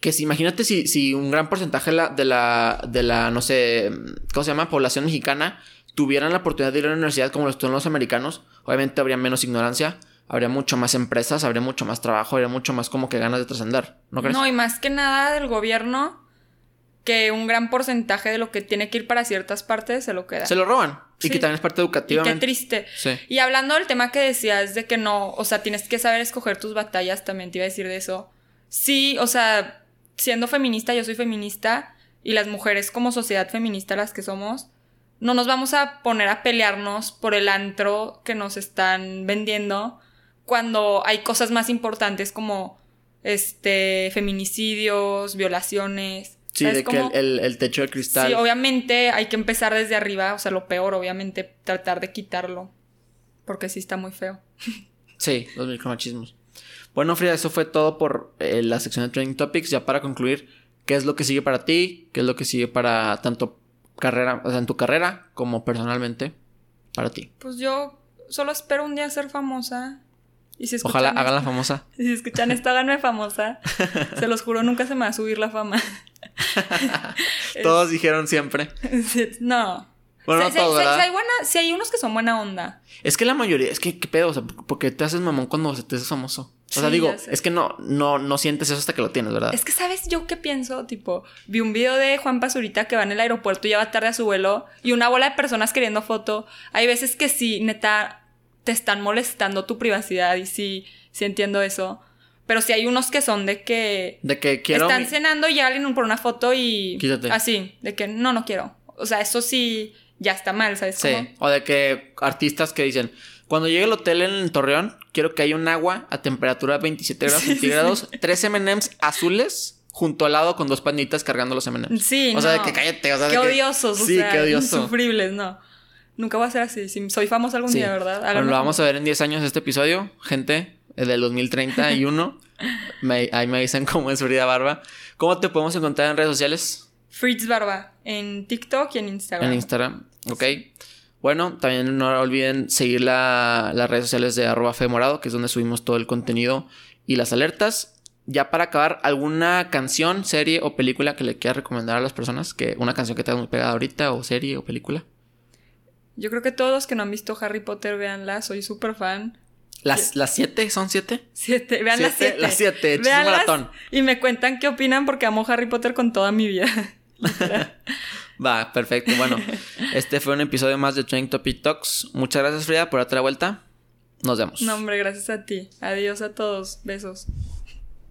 que si imagínate si, si un gran porcentaje de la, de la, de la, no sé, ¿cómo se llama? Población mexicana tuvieran la oportunidad de ir a la universidad como lo están los americanos, obviamente habría menos ignorancia, habría mucho más empresas, habría mucho más trabajo, habría mucho más como que ganas de trascender, ¿no crees? No, y más que nada del gobierno que un gran porcentaje de lo que tiene que ir para ciertas partes se lo queda. Se lo roban. Y que también es parte educativa. Qué triste. Y hablando del tema que decías de que no, o sea, tienes que saber escoger tus batallas, también te iba a decir de eso. Sí, o sea, siendo feminista, yo soy feminista, y las mujeres como sociedad feminista las que somos, no nos vamos a poner a pelearnos por el antro que nos están vendiendo cuando hay cosas más importantes como este feminicidios, violaciones. Sí, de que el, el, techo de cristal. Sí, obviamente hay que empezar desde arriba, o sea, lo peor, obviamente, tratar de quitarlo. Porque sí está muy feo. Sí, los micromachismos. Bueno, Frida, eso fue todo por eh, la sección de Training Topics. Ya para concluir, ¿qué es lo que sigue para ti? ¿Qué es lo que sigue para tanto carrera, o sea, en tu carrera como personalmente para ti? Pues yo solo espero un día ser famosa. Y si Ojalá hagan la famosa. Si escuchan esto, háganme famosa. se los juro, nunca se me va a subir la fama. Todos dijeron siempre. no. Bueno, no ¿verdad? hay buena, si hay unos que son buena onda. Es que la mayoría, es que qué pedo, o sea, porque te haces mamón cuando te haces famoso. O sea, digo, es que no, no, no sientes eso hasta que lo tienes, ¿verdad? Es que, ¿sabes yo qué pienso? Tipo, vi un video de Juan Pazurita que va en el aeropuerto y ya va tarde a su vuelo y una bola de personas queriendo foto. Hay veces que sí, neta, te están molestando tu privacidad y sí, sí entiendo eso. Pero sí hay unos que son de que... De que quiero... Están cenando y alguien por una foto y... Quítate. Así, de que no, no quiero. O sea, eso sí ya está mal, ¿sabes? Sí, o de que artistas que dicen, cuando llegue el hotel en Torreón, quiero que haya un agua a temperatura 27 grados centígrados, tres M&M's azules junto al lado con dos panitas cargando los M&M's. Sí, O sea, de que cállate, o sea, qué odiosos, sí, qué odiosos. insufribles, no. Nunca va a ser así. Si soy famoso algún día, ¿verdad? Bueno, lo vamos a ver en 10 años este episodio, gente, el del 2031. me, ahí me dicen cómo es Frida Barba. ¿Cómo te podemos encontrar en redes sociales? Fritz Barba en TikTok y en Instagram. En Instagram, ok. Bueno, también no olviden seguir las redes sociales de arroba Morado, que es donde subimos todo el contenido y las alertas. Ya para acabar, ¿alguna canción, serie o película que le quieras recomendar a las personas? Que una canción que te muy pegada ahorita, o serie o película. Yo creo que todos los que no han visto Harry Potter, véanla, soy súper fan. ¿Las, ¿Las siete? ¿Son siete? Siete, vean las siete. Las siete, un maratón. Y me cuentan qué opinan porque amo Harry Potter con toda mi vida. Va, perfecto. Bueno, este fue un episodio más de Training Topic Talks. Muchas gracias, Frida, por otra vuelta. Nos vemos. No, hombre, gracias a ti. Adiós a todos. Besos.